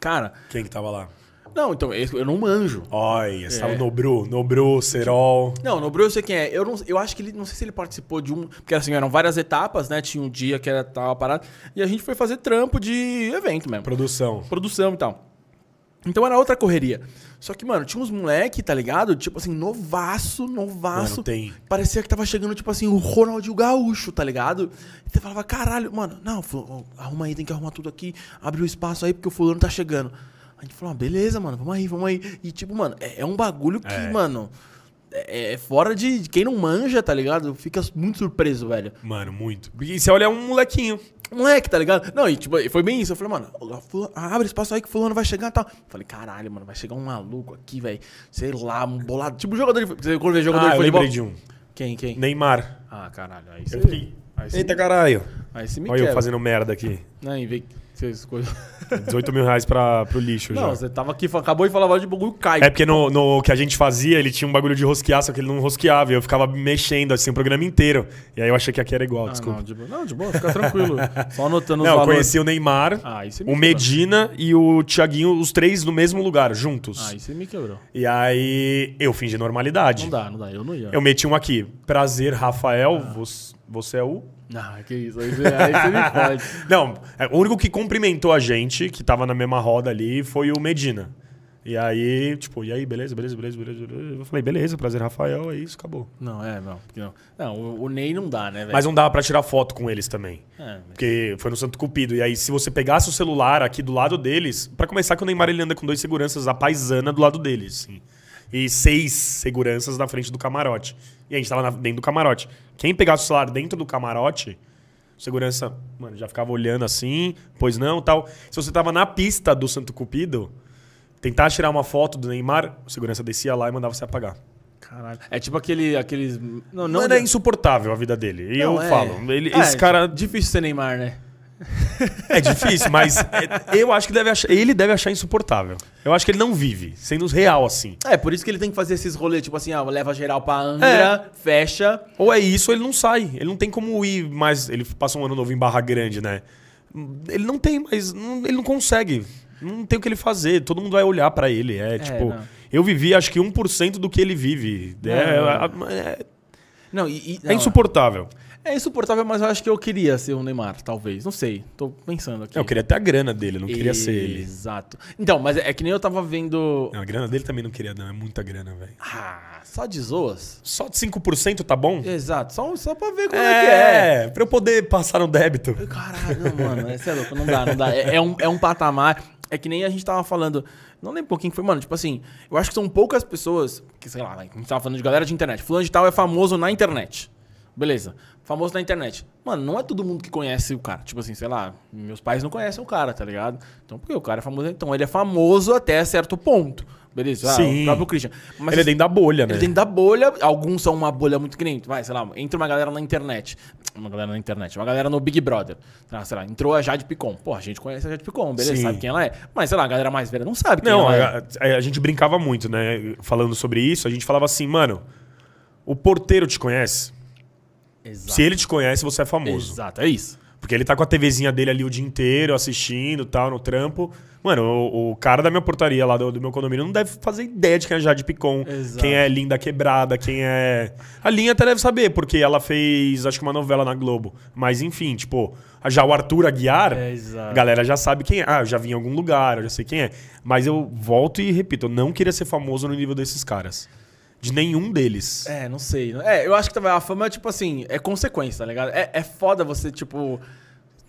Cara,
Quem que tava lá?
não, então, eu não manjo.
Olha, você tava
É.
no Nobru, Nobru, Serol.
Não, no Bru eu sei quem é. Eu, não, eu acho que ele. Não sei se ele participou de um. Porque assim, eram várias etapas, né? Tinha um dia que era tal parada. E a gente foi fazer trampo de evento mesmo.
Produção.
produção e tal. Então era outra correria. Só que, mano, tinha uns moleque, tá ligado? Tipo assim, novaço, novaço.
Mano, tem.
Parecia que tava chegando, tipo assim, o Ronaldinho Gaúcho, tá ligado? E você falava, caralho, mano, não, arruma aí, tem que arrumar tudo aqui, abre o espaço aí, porque o fulano tá chegando. A gente falou, ah, beleza, mano, vamos aí, vamos aí. E tipo, mano, é, é um bagulho que,
É.
mano, é, é fora de, de quem não manja, tá ligado? Fica muito surpreso, velho.
Mano, muito. E você olha um molequinho.
Moleque, tá ligado? Não, e tipo, foi bem isso. Eu falei, mano, fulano- abre espaço aí que fulano vai chegar e tal. Falei, caralho, mano, vai chegar um maluco aqui, velho. Sei lá, um bolado. Tipo jogador de Você quando vê jogador
Ah,
de
eu
futebol?
lembrei de um.
Quem, quem?
Neymar.
Ah, caralho. Aí você.
Eu fiquei.
Aí você,
Eita caralho.
Aí você me
Olha eu
quebra.
fazendo merda aqui.
Não, em vez. Vocês coisas.
18 mil reais pra, pro lixo
Não,
já.
você tava aqui, acabou de falar de bagulho cai.
É porque no, no que a gente fazia, ele tinha um bagulho de rosquear, só que ele não rosqueava. E eu ficava mexendo assim o programa inteiro. E aí eu achei que aqui era igual,
Ah,
desculpa.
não, de boa. Não, de boa, fica tranquilo. [LAUGHS] Só anotando os
Não, eu
valores.
conheci o Neymar,
Ah, me
o
quebrou.
Medina e o Thiaguinho, os três no mesmo lugar, juntos.
Ah, você me quebrou.
E aí eu fingi normalidade.
Não dá, não dá. Eu não ia.
Eu meti um aqui. Prazer, Rafael. Você, você é o.
Ah, que isso. Aí você, aí você me fode. [LAUGHS]
Não, é, o único que cumprimentou a gente, que tava na mesma roda ali, foi o Medina. E aí, tipo, e aí, beleza, beleza, beleza, beleza. beleza. Eu falei, beleza, prazer, Rafael, é isso, acabou.
Não, é, não. Não, não o, o Ney não dá, né, velho?
Mas não dava pra tirar foto com eles também.
É,
Porque foi no Santo Cupido. E aí, se você pegasse o celular aqui do lado deles, pra começar que o Neymar ele anda com dois seguranças, a paisana do lado deles, assim. E seis seguranças na frente do camarote. E a gente tava na- dentro do camarote. Quem pegasse o celular dentro do camarote, o segurança, mano, já ficava olhando assim, pois não, tal. Se você tava na pista do Santo Cupido, tentar tirar uma foto do Neymar, o segurança descia lá e mandava você apagar.
Caralho. É tipo aquele, aqueles. Não, não.
Mano, é insuportável a vida dele. E
Não,
eu
é-
falo, ele,
É,
esse cara
Difícil ser Neymar, né? [LAUGHS]
É difícil, mas é- eu acho que deve achar- ele deve achar insuportável. Eu acho que ele não vive, sendo real assim.
É, por isso que ele tem que fazer esses rolês, tipo assim, ah, leva geral pra Angra, fecha.
Ou é isso, ou ele não sai. Ele não tem como ir mais. Ele passa um ano novo em Barra Grande, né? Ele não tem, mas não- ele não consegue. Não tem o que ele fazer. Todo mundo vai olhar pra ele. É, tipo.
não.
Eu vivi acho que 1% do que ele vive. É,
Não.
é-
Não, e, e-
é
não,
insuportável.
É insuportável, mas eu acho que eu queria ser o Neymar, talvez. Não sei. Tô pensando aqui.
Eu queria ter a grana dele, não queria ser ele.
Exato. Então, mas é que nem eu tava vendo.
Não, a grana dele também não queria, não. É muita grana, velho.
Ah, só de zoas?
Só de 5% tá bom?
Exato. Só, só pra ver como é, que é.
É, pra eu poder passar no débito.
Caralho, mano, esse é louco, não dá, não dá. É, é um, é um patamar. É que nem a gente tava falando. Não lembro um pouquinho que foi, mano. Tipo assim, eu acho que são poucas pessoas. Que, sei lá, a gente tava falando de galera de internet. Fulano de tal é famoso na internet. Beleza. Famoso na internet. Mano, não é todo mundo que conhece o cara. Tipo assim, sei lá, meus pais não conhecem o cara, tá ligado? Então, porque o cara é famoso. Então, ele é famoso até certo ponto. Beleza? Ah,
Sim.
o próprio Christian. Mas,
ele é dentro da bolha, né?
ele dentro da bolha, alguns são uma bolha muito grande. Vai, sei lá, entra uma galera na internet. Uma galera na internet, uma galera no Big Brother. Ah, sei lá, entrou a Jade Picon. Pô, a gente conhece a Jade Picon, beleza?
Sim.
Sabe quem ela é. Mas, sei lá, a galera mais velha não sabe quem
Não,
ela é.
a, a- a gente brincava muito, né? Falando sobre isso, a gente falava assim, mano, o porteiro te conhece?
Exato.
Se ele te conhece, você é famoso.
Exato, é isso.
Porque ele tá com a TVzinha dele ali o dia inteiro, assistindo tal, no trampo. Mano, o, o cara da minha portaria lá do, do meu condomínio não deve fazer ideia de quem é Jade Picon,
Exato.
quem é Linda Quebrada, quem é. A Linha até deve saber, porque ela fez, acho que uma novela na Globo. Mas enfim, tipo, já o Arthur Aguiar,
É,
a galera já sabe quem é. Ah, eu já vi em algum lugar, eu já sei quem é. Mas eu volto e repito, eu não queria ser famoso no nível desses caras. De nenhum deles.
É, não sei. É, eu acho que também a fama, tipo assim, é consequência, tá ligado? É, é foda você, tipo.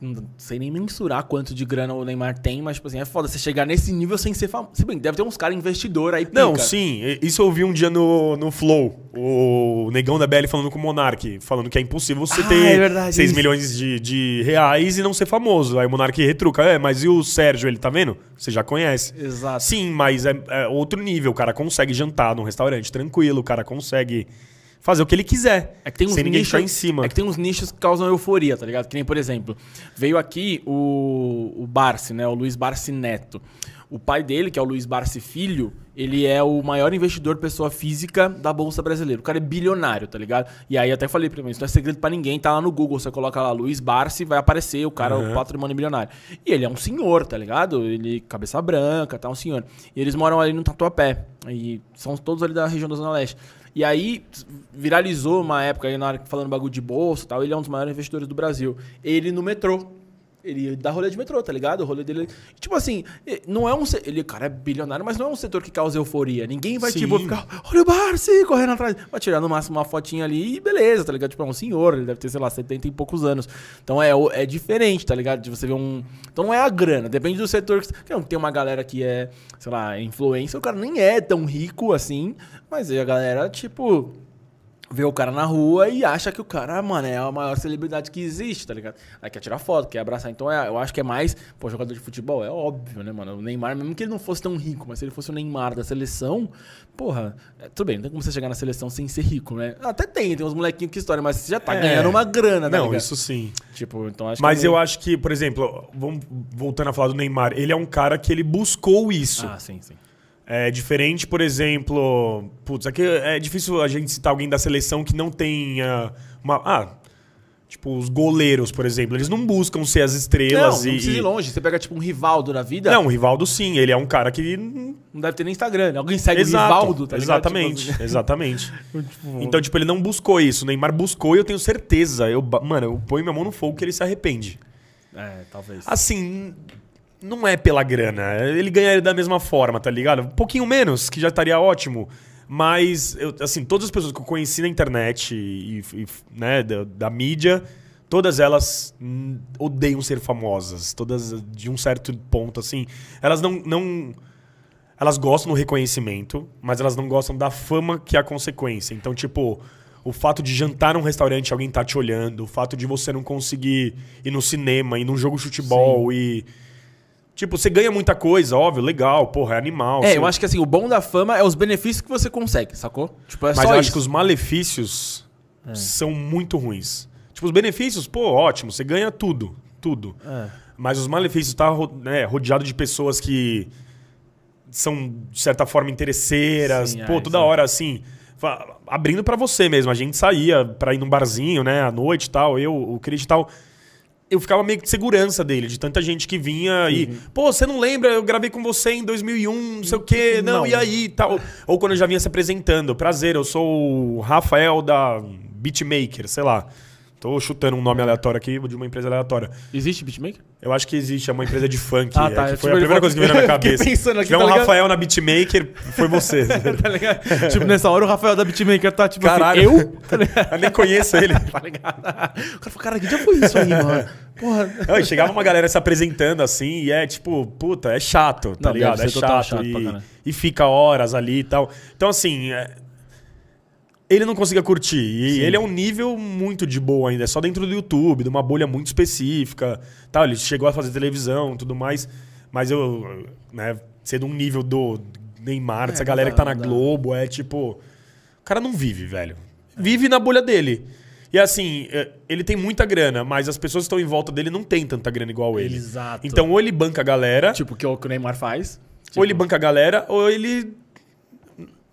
Não sei nem mensurar quanto de grana o Neymar tem, mas, tipo assim, é foda você chegar nesse nível sem ser famoso. Se bem, deve ter uns caras investidor aí,
Não,
pica.
sim. e- Isso eu ouvi um dia no, no Flow. O negão da BL falando com o Monark. Falando que é impossível você
Ah,
ter
é verdade,
6
isso.
milhões de, de reais e não ser famoso. Aí o Monark retruca. É, mas e o Sérgio, ele tá vendo? Você já conhece.
Exato.
Sim, mas é, é outro nível. O cara consegue jantar num restaurante tranquilo. O cara consegue fazer o que ele quiser.
É que tem uns
sem ninguém
nichos,
ficar em cima.
É que tem uns nichos que causam euforia, tá ligado? Que nem, por exemplo, veio aqui o, o Barsi, né? O Luiz Barsi Neto. O pai dele, que é o Luiz Barsi Filho, ele é o maior investidor pessoa física da Bolsa Brasileira. O cara é bilionário, tá ligado? E aí até falei pra mim, isso não é segredo pra ninguém, tá lá no Google, você coloca lá Luiz Barsi, vai aparecer o cara, o patrimônio bilionário. E ele é um senhor, tá ligado? Ele, cabeça branca, tá, um senhor. E eles moram ali no Tatuapé. E são todos ali da região da Zona Leste. E aí viralizou uma época aí na hora falando bagulho de bolsa tal, ele é um dos maiores investidores do Brasil. Ele no metrô. Ele dá rolê de metrô, tá ligado? O rolê dele. Tipo assim, não é um. Ele, cara, é bilionário, mas não é um setor que causa euforia. Ninguém vai,
Sim.
tipo, ficar. Olha o Barsi correndo atrás. Vai tirar no máximo uma fotinha ali e beleza, tá ligado? Tipo, é um senhor, ele deve ter, sei lá, 70 e poucos anos. Então é, é diferente, tá ligado? De você ver um. Então não é a grana, depende do setor. Que... que não, Tem uma galera que é, sei lá, influência, o cara nem é tão rico assim, mas aí a galera, tipo vê o cara na rua e acha que o cara, mano, é a maior celebridade que existe, tá ligado? Aí quer tirar foto, quer abraçar. Então é, eu acho que é mais, pô, jogador de futebol, é óbvio, né, mano? O Neymar, mesmo que ele não fosse tão rico, mas se ele fosse o Neymar da seleção, porra, é, tudo bem, não tem como você chegar na seleção sem ser rico, né? Até tem, tem uns molequinhos que história, mas você já tá
É.
ganhando uma grana, tá
Não,
ligado?
isso sim.
Tipo, então acho
Mas
que
eu
meio-
acho que, por exemplo, vamos voltando a falar do Neymar, ele é um cara que ele buscou isso.
Ah, sim, sim.
É diferente, por exemplo. Putz, aqui é difícil a gente citar alguém da seleção que não tenha uma. Ah, tipo, os goleiros, por exemplo. Eles não buscam ser as
Não,
estrelas
não
e.
precisa ir longe. Você pega, tipo, um Rivaldo da vida,
Não, o Rivaldo sim, ele é um cara que.
não deve ter nem Instagram. né? Alguém segue
Exato,
o Rivaldo, tá ligado?
Exatamente,
Tipo,
exatamente. [LAUGHS]
tipo,
Então, tipo, ele não buscou isso. O Neymar buscou e eu tenho certeza. Eu, mano, eu ponho minha mão no fogo que ele se arrepende.
É, talvez.
Assim, não é pela grana. Ele ganharia da mesma forma, tá ligado? Um pouquinho menos, que já estaria ótimo. Mas, eu, assim, todas as pessoas que eu conheci na internet e, e, né, da, da mídia, todas elas hum, odeiam ser famosas. Todas, de um certo ponto, assim. Elas não. não elas gostam do reconhecimento, mas elas não gostam da fama que é a consequência. Então, tipo, o fato de jantar num restaurante e alguém tá te olhando, o fato de você não conseguir ir no cinema, ir num jogo de futebol e. Tipo, você ganha muita coisa, óbvio, legal, porra, é animal.
É,
você-
eu acho que assim, o bom da fama é os benefícios que você consegue, sacou? Tipo, é
Mas eu acho
isso.
que os malefícios são muito ruins. Tipo, os benefícios, pô, ótimo, você ganha tudo. tudo.
É.
Mas os malefícios tá né, rodeado de pessoas que são, de certa forma, interesseiras.
Sim,
Pô,
é,
toda
sim.
hora, assim, abrindo pra você mesmo. A gente saía pra ir num barzinho, né, à noite e tal, eu, o Cris e tal. Eu ficava meio que de segurança dele, de tanta gente que vinha e... Pô, você não lembra? Eu gravei com você em 2001, não sei o quê. Não, [LAUGHS]
Não.
e aí tal. Ou quando eu já vinha se apresentando. Prazer, eu sou o Rafael da Beatmaker, sei lá. Tô chutando um nome aleatório aqui de uma empresa aleatória.
Existe beatmaker?
Eu acho que existe, é uma empresa de funk. [LAUGHS]
Ah,
é,
tá, eu
foi a primeira coisa que veio na minha [LAUGHS] cabeça.
pensando aqui,
Se tiver
tá
um
ligado?
Rafael na Beatmaker, foi você. [LAUGHS]
tá ligado? tipo, nessa hora o Rafael da beatmaker tá tipo
Caralho.
assim, eu? Tá ligado?
eu nem conheço ele.
Tá ligado? O cara falou, cara, que dia foi isso aí, mano? Porra.
Não, chegava uma galera se apresentando assim, e é tipo, puta, é chato, tá
Não,
ligado? É chato.
chato
e, e fica horas ali e tal. Então, assim, é, ele não conseguia curtir. E
Sim.
ele é um nível muito de boa ainda, é só dentro do YouTube, de uma bolha muito específica. Tal. Ele chegou a fazer televisão e tudo mais. Mas eu, né, ser de um nível do Neymar, dessa
É,
galera
não
que tá
dá,
na
dá.
Globo, é tipo. O cara não vive, velho. Vive na bolha dele. E assim, é, ele tem muita grana, mas as pessoas que estão em volta dele não têm tanta grana igual ele.
Exato.
Então, ou ele banca a galera,
Tipo, que é o que o Neymar faz.
ou ele banca a galera, ou ele.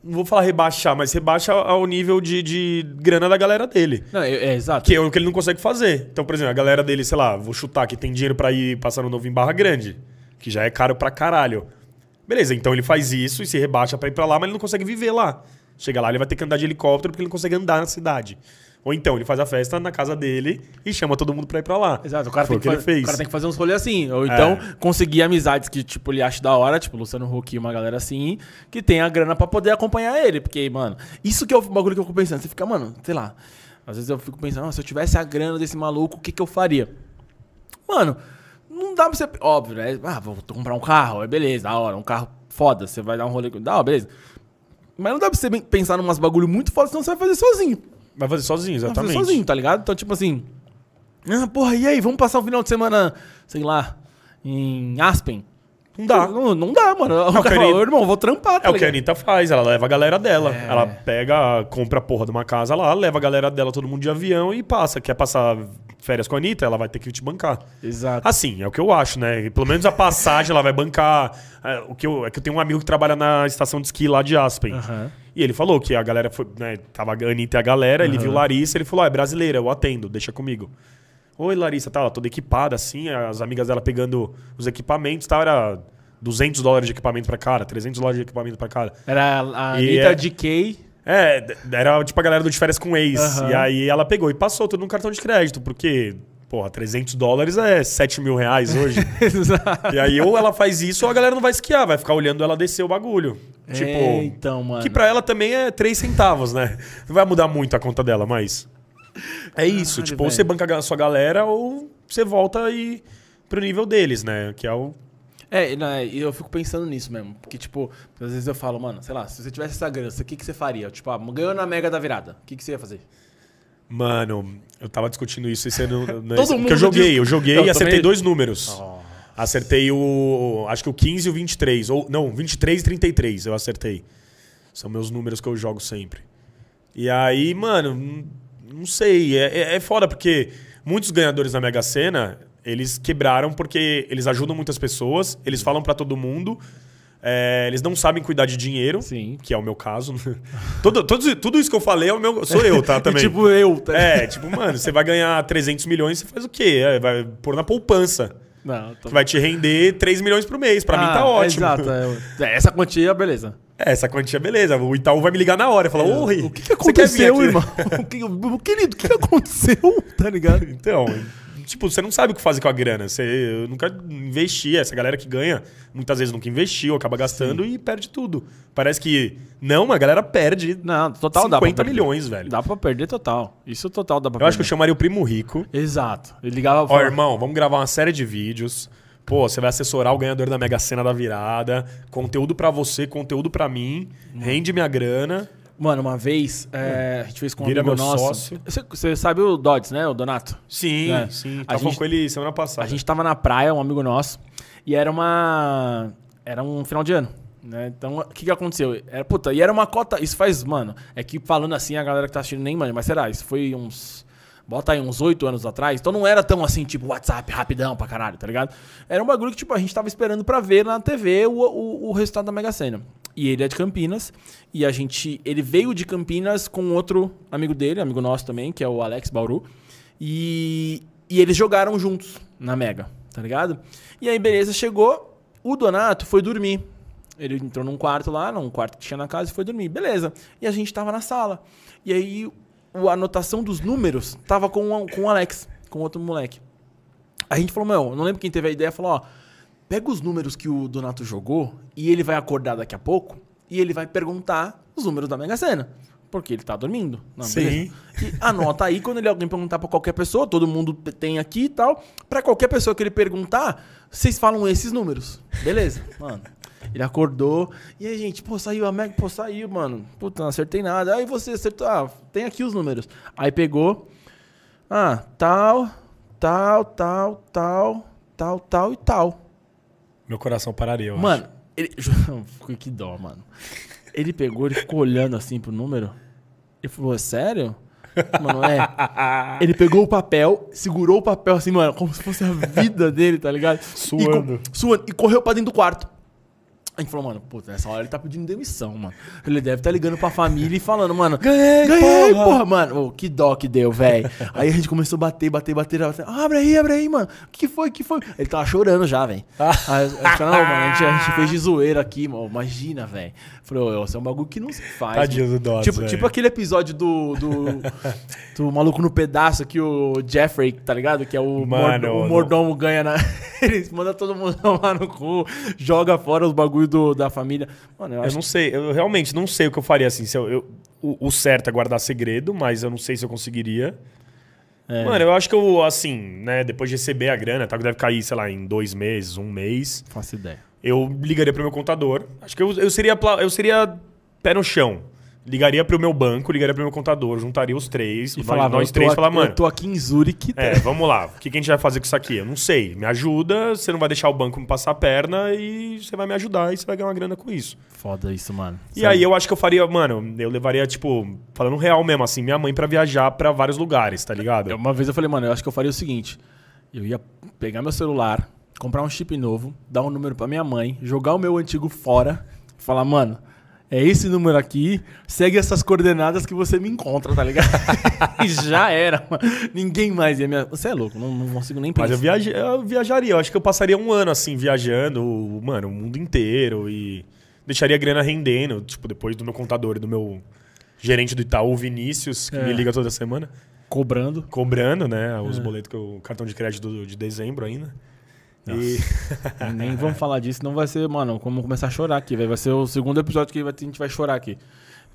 Não vou falar rebaixar, mas rebaixa ao nível de, de grana da galera dele.
Não, é, é exato.
Que é o que ele não consegue fazer. Então, por exemplo, a galera dele, sei lá, vou chutar que tem dinheiro pra ir passar no novo em Barra Grande, que já é caro pra caralho. Beleza, então ele faz isso e se rebaixa pra ir pra lá, mas ele não consegue viver lá. Chega lá, ele vai ter que andar de helicóptero porque ele não consegue andar na cidade. Ou então ele faz a festa na casa dele e chama todo mundo pra ir pra lá.
Exato, o cara,
Foi
tem que,
que ele fez.
o cara tem que fazer uns rolês assim. Ou então
É.
conseguir amizades que, tipo, ele acha da hora, tipo, Luciano Huck e uma galera assim, que tem a grana pra poder acompanhar ele. Porque, mano, isso que é o bagulho que eu fico pensando. Você fica, mano, sei lá. Às vezes eu fico pensando, "Ah, se eu tivesse a grana desse maluco, o que, que eu faria? Mano, não dá pra você. Óbvio, né? Ah, vou comprar um carro, é beleza, da hora, um carro foda, você vai dar um rolê. Da hora, beleza. Mas não dá pra você pensar em umas bagulho muito foda, senão você vai fazer sozinho.
Vai fazer sozinho,
Vai
exatamente.
fazer sozinho, tá ligado? Então, tipo assim. Ah, porra, e aí? Vamos passar o final de semana, sei lá, em Aspen?
Não dá.
Não, não dá, mano. O
o
cara fala,
Anitta-
"Ô, irmão, vou trampar, tá
É o que a? Anitta faz, ela leva a galera dela.
É.
Ela pega, compra a porra de uma casa lá, leva a galera dela, todo mundo de avião e passa. Quer passar férias com a Anitta, ela vai ter que te bancar.
Exato.
Assim, é o que eu acho, né? Pelo menos a passagem ela vai bancar. É, o que eu, é que eu tenho um amigo que trabalha na estação de esqui lá de Aspen.
Aham.
E ele falou que a galera foi, né? Tava a Anitta e a galera, ele
Aham.
viu Larissa, ele falou: ah, é brasileira, eu atendo, deixa comigo. Oi, Larissa, tá, ela toda equipada assim, as amigas dela pegando os equipamentos, tá? Era 200 dólares de equipamento pra cara, 300 dólares de equipamento pra cara.
Era a Anitta
é-
DK.
É, d- era tipo a galera do de férias com ex.
Aham.
E aí ela pegou e passou tudo no cartão de crédito, porque, porra, 300 dólares é 7 mil reais hoje. [LAUGHS]
Exato.
e aí ou ela faz isso ou a galera não vai esquiar, vai ficar olhando ela descer o bagulho. Tipo,
É, então, mano.
que pra ela também é 3 centavos, né? Não vai mudar muito a conta dela, mas. É isso, tipo, ou você banca a sua galera ou você volta e pro nível deles, né? Que é o.
É, e na- e eu fico pensando nisso mesmo. Porque, tipo, às vezes eu falo, mano, sei lá, se você tivesse essa grana, o que, que você faria? Tipo, ah, ganhou na Mega da virada. O que, que você ia fazer?
Mano, eu tava discutindo isso esse ano. [LAUGHS]
Todo
Porque
mundo
eu joguei,
diz-
eu joguei
Eu
e acertei dois números. Acertei o. Acho que o 15 e o 23. Ou, não, 23 e 33 eu acertei. São meus números que eu jogo sempre. E aí, mano, não- sei. É, é, é foda porque muitos ganhadores da Mega Sena, eles quebraram porque eles ajudam muitas pessoas, eles falam pra todo mundo. É, eles não sabem cuidar de dinheiro,
Sim.
que é o meu caso. [LAUGHS] Todo, todos- tudo isso que eu falei é o meu, sou eu, tá? [LAUGHS] Também.
E, tipo, eu. Tá?
É, tipo, mano, você vai ganhar 300 milhões, você faz o quê? É, vai pôr na poupança.
Não, tô...
Que vai te render 3 milhões por mês. Pra mim tá
Ah,
ótimo.
Exato. é. É, essa quantia, beleza.
É, essa quantia, beleza. O Itaú vai me ligar na hora e falar, ô, [LAUGHS]
o que, que aconteceu,
aqui?"
irmão? Querido, o que aconteceu? Tá ligado?
Então, tipo, você não sabe o que fazer com a grana. Você eu nunca investi. Essa galera que ganha, muitas vezes nunca investiu, acaba gastando e perde tudo. Parece que não, a galera perde
Não, total dá pra
50
perder.
milhões, velho.
Dá pra perder total. Isso total dá pra
Eu
perder.
acho que eu chamaria o primo rico.
Exato. Ele ligava
Ó,
falava,
irmão, vamos gravar uma série de vídeos. Pô, você vai assessorar o ganhador da Mega Sena da virada. Conteúdo pra você, conteúdo pra mim. Rende minha grana.
Mano, uma vez é, a gente fez com um
Vira
amigo
meu
nosso.
sócio.
Você, você sabe o Dodds, né? O Donato.
Sim,
É.
sim.
A
Tava
gente-
com ele semana passada.
A gente tava na praia, um amigo nosso, e era uma. Era um final de ano. Né? Então, o que, que aconteceu? Era, puta, e era uma cota. Isso faz, mano. É que falando assim, a galera que tá assistindo nem manja, mas será? Isso foi uns. bota aí uns oito anos atrás, então não era tão assim, tipo, WhatsApp, rapidão pra caralho, tá ligado? Era um bagulho que, tipo, a gente tava esperando pra ver na TV o, o, o resultado da Mega Sena. E ele é de Campinas, e a gente. Ele veio de Campinas com outro amigo dele, amigo nosso também, que é o Alex Bauru. E, e eles jogaram juntos na Mega, tá ligado? E aí, beleza, chegou. O Donato foi dormir. Ele entrou num quarto lá, num quarto que tinha na casa e foi dormir. Beleza. E a gente tava na sala. E aí a anotação dos números tava com, com o Alex, com outro moleque. A gente falou, meu, não lembro quem teve a ideia, falou, ó, pega os números que o Donato jogou e ele vai acordar daqui a pouco e ele vai perguntar os números da Mega Sena. Porque ele tá dormindo. Não,
Sim.
beleza. E anota aí, quando ele alguém perguntar pra qualquer pessoa, todo mundo tem aqui e tal. Pra qualquer pessoa que ele perguntar, vocês falam esses números. Beleza, [LAUGHS] mano. Ele acordou. E aí, gente, pô, saiu a Mega, pô, saiu, mano. Puta, não acertei nada. Aí você acertou, ah, tem aqui os números. Aí pegou. Ah, tal, tal, tal, tal, tal, tal e tal.
Meu coração pararia, eu
Mano, ele. [LAUGHS] Que dó, mano. Ele pegou, ele ficou olhando assim pro número. Ele falou, é sério? Mano, é. [LAUGHS] Ele pegou o papel, segurou o papel assim, mano, como se fosse a vida dele, tá ligado?
Suando.
E, suando. E correu pra dentro do quarto. A gente falou, mano, puta, nessa hora ele tá pedindo demissão, mano. Ele deve estar ligando pra família e falando, mano,
Ganhei,
ganhei,
porra."
porra, mano. Ô, que dó que deu, velho. aí a gente começou a bater, bater, bater. bater. Ah, abre aí, abre aí, mano. O que foi, que foi? Ele tava chorando já, velho. Aí eu falei, não, mano, a gente, a gente fez de zoeira aqui, mano. Imagina, velho. Falei, ô, isso é um bagulho que não se faz.
Tadinho do Dodds,
tipo, tipo aquele episódio do, do, do Maluco no Pedaço que o Jeffrey, tá ligado? Que é o,
Mano,
o mordomo ganha na. [LAUGHS] Eles mandam todo mundo lá no cu, joga fora os bagulhos do- da família. Mano, eu
Eu não sei, eu realmente não sei o que eu faria assim. Se eu, eu- o, o certo é guardar segredo, mas eu não sei se eu conseguiria.
É.
Mano, eu acho que eu, assim, né, depois de receber a grana, tá, que deve cair, sei lá, em dois meses, um mês,
que faço ideia.
eu ligaria pro meu contador. Acho que eu, eu, seria, eu seria pé no chão. Ligaria pro meu banco, ligaria pro meu contador, juntaria os três,
E
nós,
falava,
nós três, falar, mano,
Eu tô aqui em Zurich. tá?
é, vamos lá. O que, que a gente vai fazer com isso aqui? Eu não sei. Me ajuda, você não vai deixar o banco me passar a perna e você vai me ajudar e você vai ganhar uma grana com isso.
Foda isso, mano.
E aí eu acho que eu faria, mano, eu levaria, tipo, falando real mesmo, assim, minha mãe pra viajar pra vários lugares, tá ligado?
Uma vez eu falei, mano, eu acho que eu faria o seguinte: eu ia pegar meu celular, comprar um chip novo, dar um número pra minha mãe, jogar o meu antigo fora, falar, mano. É esse número aqui, segue essas coordenadas que você me encontra, tá ligado? [LAUGHS] e já era, mano. Ninguém mais ia me. Você é louco, não, não consigo nem pensar.
Mas eu, eu viajaria, eu acho que eu passaria um ano, assim, viajando, mano, o mundo inteiro e deixaria a grana rendendo, tipo, depois do meu contador e do meu gerente do Itaú, o Vinícius, que
É.
me liga toda semana,
Cobrando.
cobrando, né,
É.
os boletos, que eu, cartão de crédito de dezembro ainda. E [LAUGHS]
Nem vamos falar disso, não vai ser, mano, como começar a chorar aqui, velho. Vai ser o segundo episódio que a gente vai chorar aqui.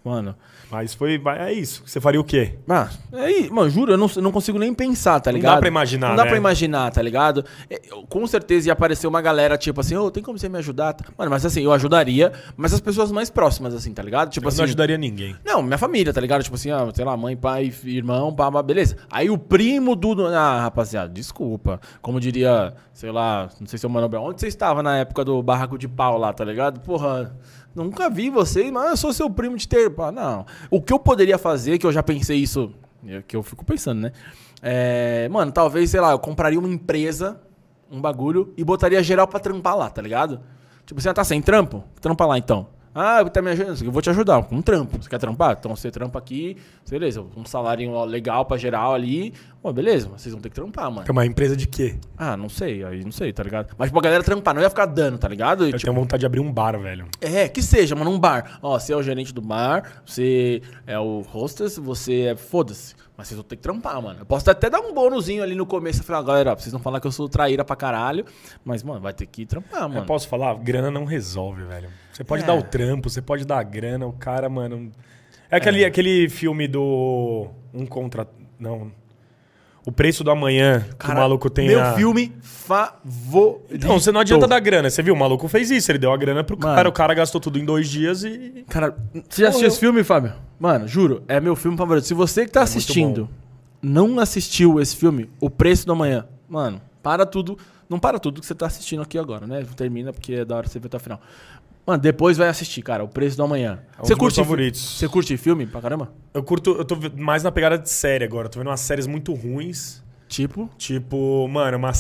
Mano.
Mas foi, é isso. Você faria o quê?
Ah, é mano, juro, eu não, não consigo nem pensar, tá
Não
ligado?
dá pra imaginar,
Não dá
né?
pra imaginar, tá ligado? É, eu- com certeza ia aparecer uma galera, tipo assim, ô, tem como você me ajudar? Mano, mas assim, eu ajudaria, mas as pessoas mais próximas, assim, tá ligado? Tipo
Eu
assim.
não ajudaria ninguém.
Não, minha família, tá ligado? Tipo assim, ah, sei lá, mãe, pai, irmão, pá, pá, beleza. Aí o primo do. Ah, rapaziada, desculpa. Como diria, sei lá, não sei se é o Mano Brown. Onde você estava na época do barraco de pau lá, tá ligado? Porra, nunca vi vocês, mas eu sou seu primo de ter. Não. O que eu poderia fazer, que eu já pensei isso, é que eu fico pensando, né? É, mano, talvez, sei lá, eu compraria uma empresa, um bagulho, e botaria geral pra trampar lá, tá ligado? Tipo, você ah, tá sem trampo? Trampa lá então. Ah, tá me ajudando, eu vou te ajudar com um trampo. Você quer trampar? Então você trampa aqui, beleza, um salário legal pra geral ali. Pô, beleza, mas vocês vão ter que trampar, mano.
É uma empresa de quê?
Ah, não sei, aí não sei, tá ligado? Mas pra galera trampar, não ia ficar dando, tá ligado? E,
Eu
tipo,
tenho vontade de abrir um bar, velho.
é, que seja, mano, um bar. Ó, você é o gerente do bar, você é o hostess, você é. Foda-se. Mas vocês vão ter que trampar, mano. Eu posso até dar um bônusinho ali no começo e falar, galera, vocês não falar que eu sou traíra pra caralho. Mas, mano, vai ter que trampar, mano.
Eu posso falar? Grana não resolve, velho. Você pode
É.
dar o trampo, você pode dar a grana, o cara, mano. É aquele, aquele filme do. Um contra. Não. O preço do amanhã, que
Cara,
o maluco tem.
Meu
a...
filme favorito.
Então, você não adianta dar grana. Você viu? O maluco fez isso. Ele deu a grana pro
Mano.
cara. O cara gastou tudo em dois dias e.
Cara, você já assistiu esse filme, Fábio? Mano, juro, é meu filme favorito. Se você que tá
É
assistindo não assistiu esse filme, O Preço do Amanhã, mano, para tudo. Não para tudo que você tá assistindo aqui agora, né? Termina porque é da hora você ver até o final. Mano, depois vai assistir, cara, O Preço do Amanhã.
É um
Você curte,
favoritos.
você curte filme pra caramba?
Eu curto, eu tô mais na pegada de série agora. Tô vendo umas séries muito ruins.
Tipo,
Tipo, mano, uma...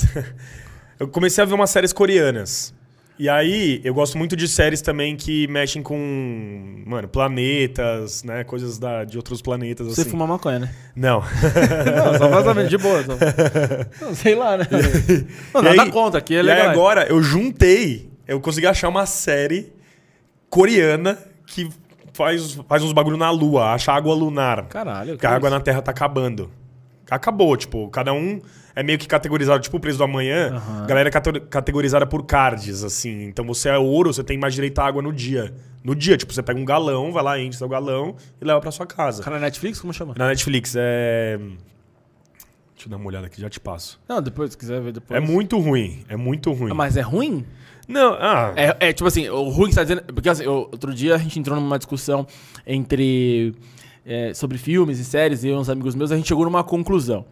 [LAUGHS] eu comecei a ver umas séries coreanas. E aí, eu gosto muito de séries também que mexem com, mano, planetas, né? Coisas da, de outros planetas,
você
assim.
fuma maconha, né?
Não. [LAUGHS]
Não, só saber, de boa. Só... [LAUGHS] Não, sei lá, né? Não,
E
nada
aí-
contra, aqui é
e
legal.
aí agora, eu juntei, eu consegui achar uma série coreana que faz, faz uns bagulho na lua, acha água lunar.
Caralho.
Porque a água na Terra tá acabando. Acabou, tipo, cada um é meio que categorizado, tipo o preço do amanhã. A galera é cate- categorizada por cards, assim. Então você é ouro, você tem mais direito à água no dia. No dia, tipo, você pega um galão, vai lá, enche seu galão e leva pra sua casa.
Cara, Netflix, como chama?
Na Netflix é. Deixa eu dar uma olhada aqui, já te passo.
Não, depois, se quiser ver depois.
É muito ruim, é muito ruim.
Ah, Mas é ruim?
Não, ah,
É, é, tipo assim, o ruim que você dizendo. Porque assim, eu- outro dia a gente entrou numa discussão entre. é, sobre filmes e séries, e uns amigos meus, a gente chegou numa conclusão.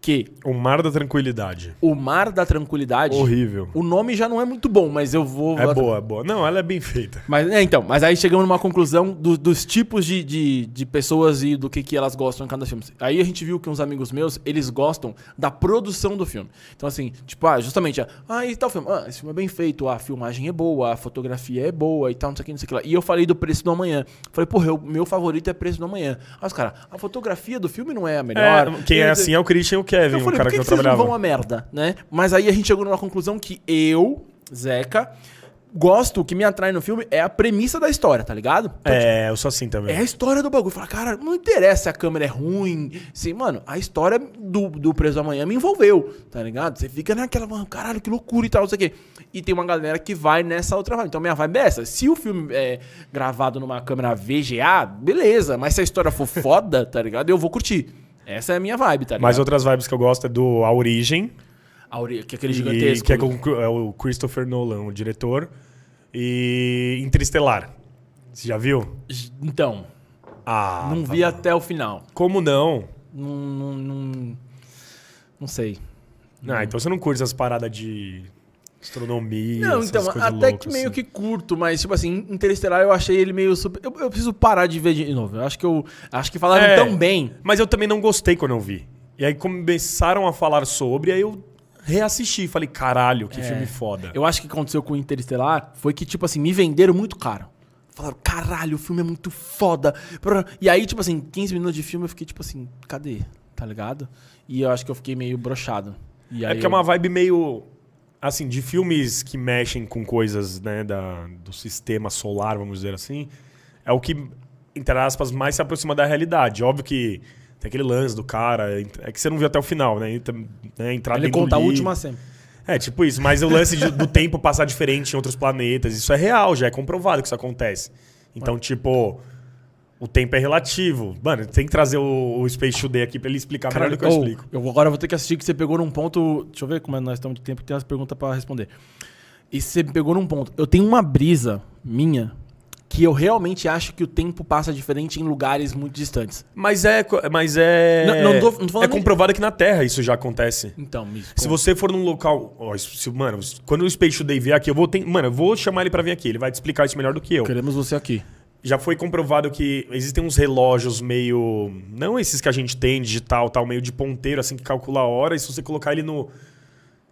Que
o Mar da Tranquilidade.
o Mar da Tranquilidade.
Horrível.
O nome já não é muito bom, mas eu vou.
É boa, é boa. Não, ela é bem feita.
Mas, é, então, mas aí chegamos numa conclusão do- dos tipos de, de, de pessoas e do que, que elas gostam em cada filme. Aí a gente viu que uns amigos meus, eles gostam da produção do filme. Então, assim, tipo, ah, justamente, ah, e tal filme? Ah, esse filme é bem feito, a filmagem é boa, a fotografia é boa e tal, não sei o que, não sei o que lá. E eu falei do Preço do Amanhã. Falei, porra, o meu favorito é Preço do Amanhã. Aí os caras, a fotografia do filme não é a melhor.
É, quem é assim é o Christian Kevin,
Eu
o
falei,
cara
por que,
que, eu
vocês não
trabalhava.
vão a merda, né? Mas aí a gente chegou numa conclusão que eu, Zeca, gosto, o que me atrai no filme é a premissa da história, tá ligado? Então,
É, eu sou assim também.
é a história do bagulho. Fala, cara, não interessa se a câmera é ruim. Sim, mano, a história do, do Preso Amanhã me envolveu, tá ligado? Você fica naquela, mano, caralho, que loucura e tal, não sei o quê. E tem uma galera que vai nessa outra vibe. Então minha vibe é essa. Se o filme é gravado numa câmera VGA, beleza. Mas se a história for [LAUGHS] foda, tá ligado? Eu vou curtir. Essa é a minha vibe, tá ligado?
Mas outras vibes que eu gosto é do A Origem,
A ore- que é aquele
e-
gigantesco.
que é, com, é o Christopher Nolan, o diretor, e Interestelar. Você já viu?
Então,
Ah,
não
tá
vi
bom.
até o final.
Como não?
Não, não, não, não sei.
Ah, então você não curte essas paradas de astronomia,
Não, então, até
loucas,
que meio
assim.
que curto, mas, tipo assim, Interestelar eu achei ele meio super. Eu, eu preciso parar de ver de novo. Eu acho que eu. Acho que falaram
É.
tão bem.
Mas eu também não gostei quando eu vi. E aí começaram a falar sobre, aí eu reassisti. Falei, caralho, que
É.
filme foda.
Eu acho que aconteceu com Interestelar foi que, tipo assim, me venderam muito caro. Falaram, caralho, o filme é muito foda. E aí, tipo assim, 15 minutos de filme eu fiquei, tipo assim, cadê? Tá ligado? E eu acho que eu fiquei meio brochado.
É porque é
eu-
uma vibe meio. Assim, de filmes que mexem com coisas, né, da, do sistema solar, vamos dizer assim. É o que, entre aspas, mais se aproxima da realidade. Óbvio que tem aquele lance do cara. É que você não viu até o final, né? Então, né
Ele conta a última sempre.
É, tipo isso. Mas o lance do tempo passar diferente em outros planetas, isso é real, já é comprovado que isso acontece. Então, tipo, o tempo é relativo. Mano, tem que trazer o, o Space Today aqui pra ele explicar melhor do que eu
oh,
explico.
eu agora vou ter que assistir que você pegou num ponto. Deixa eu ver como é, nós estamos de tempo, que tem umas perguntas pra responder. E você pegou num ponto. Eu tenho uma brisa minha que eu realmente acho que o tempo passa diferente em lugares muito distantes.
Mas é. Mas é.
Não- não tô- não tô falando
é comprovado que na Terra isso já acontece.
Então, me
Se você for num local. ó, se- mano, quando o Space Today vier aqui, eu vou. ter- mano, eu vou chamar ele pra vir aqui. Ele vai te explicar isso melhor do que eu.
Queremos você aqui.
Já foi comprovado que existem uns relógios meio. Não esses que a gente tem, digital, tal, meio de ponteiro, assim, que calcula a hora. E se você colocar ele no.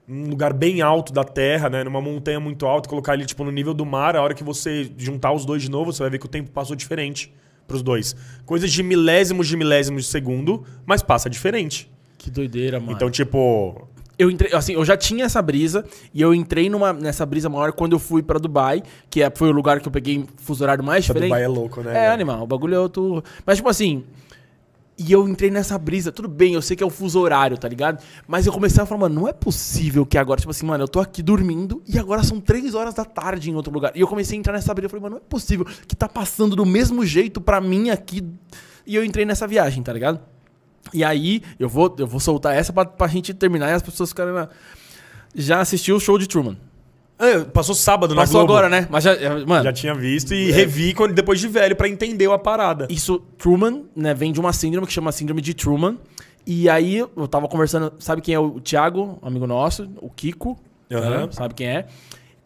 Num lugar bem alto da Terra, né? Numa montanha muito alta, colocar ele tipo no nível do mar, a hora que você juntar os dois de novo, você vai ver que o tempo passou diferente pros dois. Coisas de milésimos de milésimos de segundo, mas passa diferente.
Que doideira, mano.
Então, tipo.
Eu entrei, assim, eu já tinha essa brisa e eu entrei numa, nessa brisa maior quando eu fui pra Dubai, que é, foi o lugar que eu peguei fuso horário mais
Essa
diferente.
Dubai é louco, né?
É,
velho?
animal, o bagulho é outro. Mas, tipo assim. E eu entrei nessa brisa, tudo bem, eu sei que é o fuso horário, tá ligado? Mas eu comecei a falar, mano, não é possível que agora, tipo assim, mano, eu tô aqui dormindo e agora são três horas da tarde em outro lugar. E eu comecei a entrar nessa brisa, eu falei, mano, não é possível que tá passando do mesmo jeito pra mim aqui. E eu entrei nessa viagem, tá ligado? E aí, eu vou, eu vou soltar essa pra, pra gente terminar e as pessoas ficarem na... Já assistiu o show de Truman.
Ah, passou sábado na
Passou
Globo.
agora, né? Mas já, mano,
Já tinha visto e revi quando, depois de velho pra entender a parada.
Isso, Truman, né, vem de uma síndrome que chama síndrome de Truman. E aí eu tava conversando, sabe quem é o Thiago, amigo nosso, o Kiko,
Aham.
né, sabe quem é?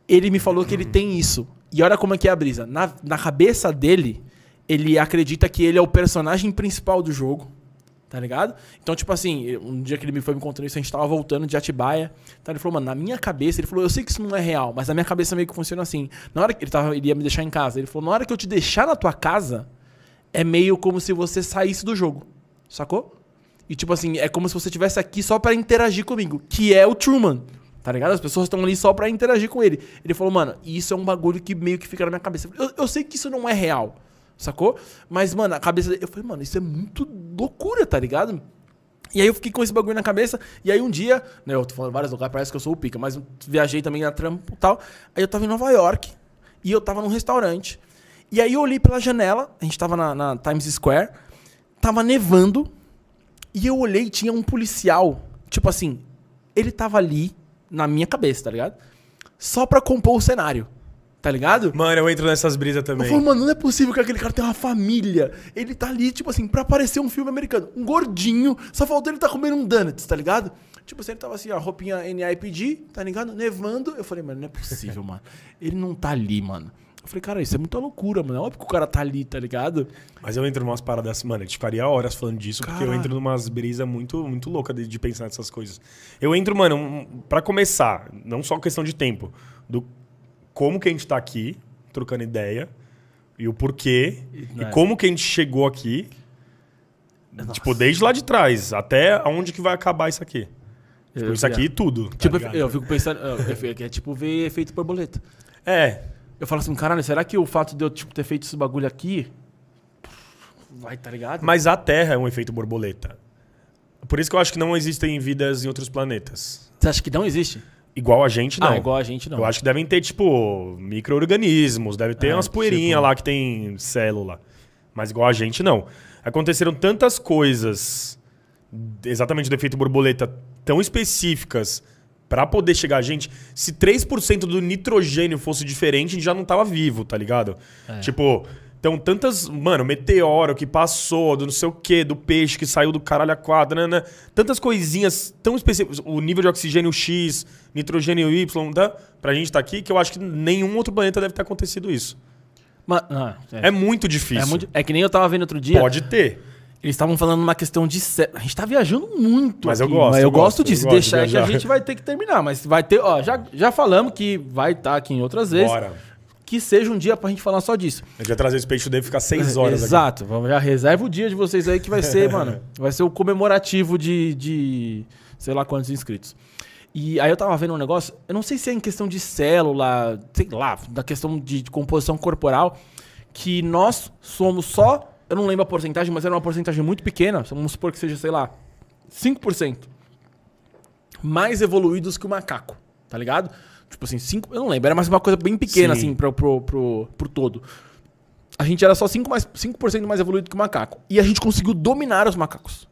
Ele me falou que ele tem isso. E olha como é que é a brisa. Na, na cabeça dele, ele acredita que ele é o personagem principal do jogo. Tá ligado? Então, tipo assim, um dia que ele me foi me contando isso, a gente tava voltando de Atibaia. Então ele falou, mano, na minha cabeça, ele falou, eu sei que isso não é real, mas na minha cabeça meio que funciona assim. Na hora que ele, tava, ele ia me deixar em casa, ele falou, na hora que eu te deixar na tua casa, é meio como se você saísse do jogo. Sacou? E tipo assim, é como se você estivesse aqui só para interagir comigo, que é o Truman. Tá ligado? As pessoas estão ali só pra interagir com ele. Ele falou, mano, isso é um bagulho que meio que fica na minha cabeça. Eu, eu sei que isso não é real, sacou? Mas, mano, a cabeça. Eu falei, mano, isso é muito loucura, tá ligado? E aí eu fiquei com esse bagulho na cabeça. E aí um dia, né, eu tô falando vários lugares, parece que eu sou o pica, mas viajei também na trampo e tal. Aí eu tava em Nova York e eu tava num restaurante. E aí eu olhei pela janela, a gente tava na, na Times Square, tava nevando. E eu olhei e tinha um policial. Tipo assim, ele tava ali na minha cabeça, tá ligado? Só pra compor o cenário. Tá ligado?
Mano, eu entro nessas brisas
Eu
também.
falo, mano, não é possível que aquele cara tenha uma família. Ele tá ali, tipo assim, pra parecer um filme americano. Um gordinho, só faltou ele tá comendo um donuts, tá ligado? Tipo assim, ele tava assim, ó, roupinha NIPD, tá ligado? Nevando. Eu falei, mano, não é possível, mano. Ele não tá ali, mano. Eu falei, cara, isso é muita loucura, mano. É óbvio que o cara tá ali, tá ligado?
Mas eu entro numas paradas assim, mano, a gente ficaria horas falando disso, porque eu entro numas brisas muito, muito loucas de, de pensar nessas coisas. Eu entro, mano, um, pra começar, não só questão de tempo, do como que a gente tá aqui, trocando ideia, e o porquê, e,
né?
como que a gente chegou aqui, tipo, desde lá de trás, até aonde que vai acabar isso aqui. Tipo,
Eu-
isso aqui tudo. tá
Tipo,
ligado?
eu fico pensando, é tipo ver efeito borboleta.
É,
Eu falo assim, caralho, será que o fato de eu tipo, ter feito esse bagulho aqui vai, tá ligado?
mas a Terra é um efeito borboleta. Por isso que eu acho que não existem vidas em outros planetas.
Você acha que não existe?
Igual a gente, não.
Ah, igual a gente não.
Eu acho que devem ter, tipo, micro-organismos, deve ter
É,
umas poeirinhas
tipo-
lá que tem célula. Mas igual a gente, não. Aconteceram tantas coisas, exatamente do efeito borboleta, tão específicas pra poder chegar a gente. Se 3% do nitrogênio fosse diferente, a gente já não tava vivo, tá ligado?
É.
Tipo, então tantas. Mano, meteoro que passou, do não sei o quê, do peixe que saiu do caralho a quadra, né, né? Tantas coisinhas tão específicas. O nível de oxigênio X, nitrogênio Y, tá? Pra gente tá aqui, que eu acho que nenhum outro planeta deve ter acontecido isso.
Ma- ah, é.
É muito difícil.
É muito- é que nem eu tava vendo outro dia.
Pode ter.
Eles estavam falando uma questão de. A gente tá viajando muito.
Mas eu
aqui,
gosto,
Mas eu,
eu
gosto
gosto,
disso.
eu gosto de
Deixar que a gente vai ter que terminar. Mas vai ter. Ó, já, já falamos que vai estar aqui em outras vezes.
Bora.
Que seja um dia pra gente falar só disso.
A gente vai trazer esse peixe deve ficar seis horas aqui.
Exato. Vamos já reserva o dia de vocês aí que vai ser, [LAUGHS] mano. Vai ser o comemorativo de, de sei lá quantos inscritos. E aí eu tava vendo um negócio, eu não sei se é em questão de célula, sei lá, da questão de, de composição corporal, que nós somos só, eu não lembro a porcentagem, mas era uma porcentagem muito pequena, vamos supor que seja, sei lá, 5% mais evoluídos que o macaco, tá ligado? Tipo assim, 5, eu não lembro, era mais uma coisa bem pequena,
Sim.
assim, pro, pro, pro, pro todo. A gente era só 5%, mais, 5 mais evoluído que o macaco. E a gente conseguiu dominar os macacos.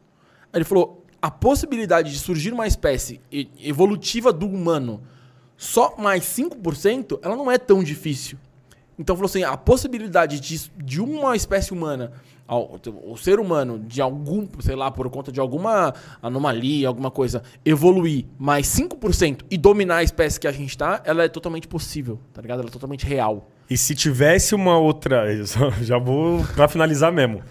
Aí ele falou: a possibilidade de surgir uma espécie evolutiva do humano só mais 5%, ela não é tão difícil. Então falou assim: a possibilidade de, de uma espécie humana, o ser humano, de algum, sei lá, por conta de alguma anomalia, alguma coisa, evoluir mais 5% e dominar a espécie que a gente tá, ela é totalmente possível, tá ligado? Ela é totalmente real.
E se tivesse uma outra. [LAUGHS] Já vou pra finalizar mesmo.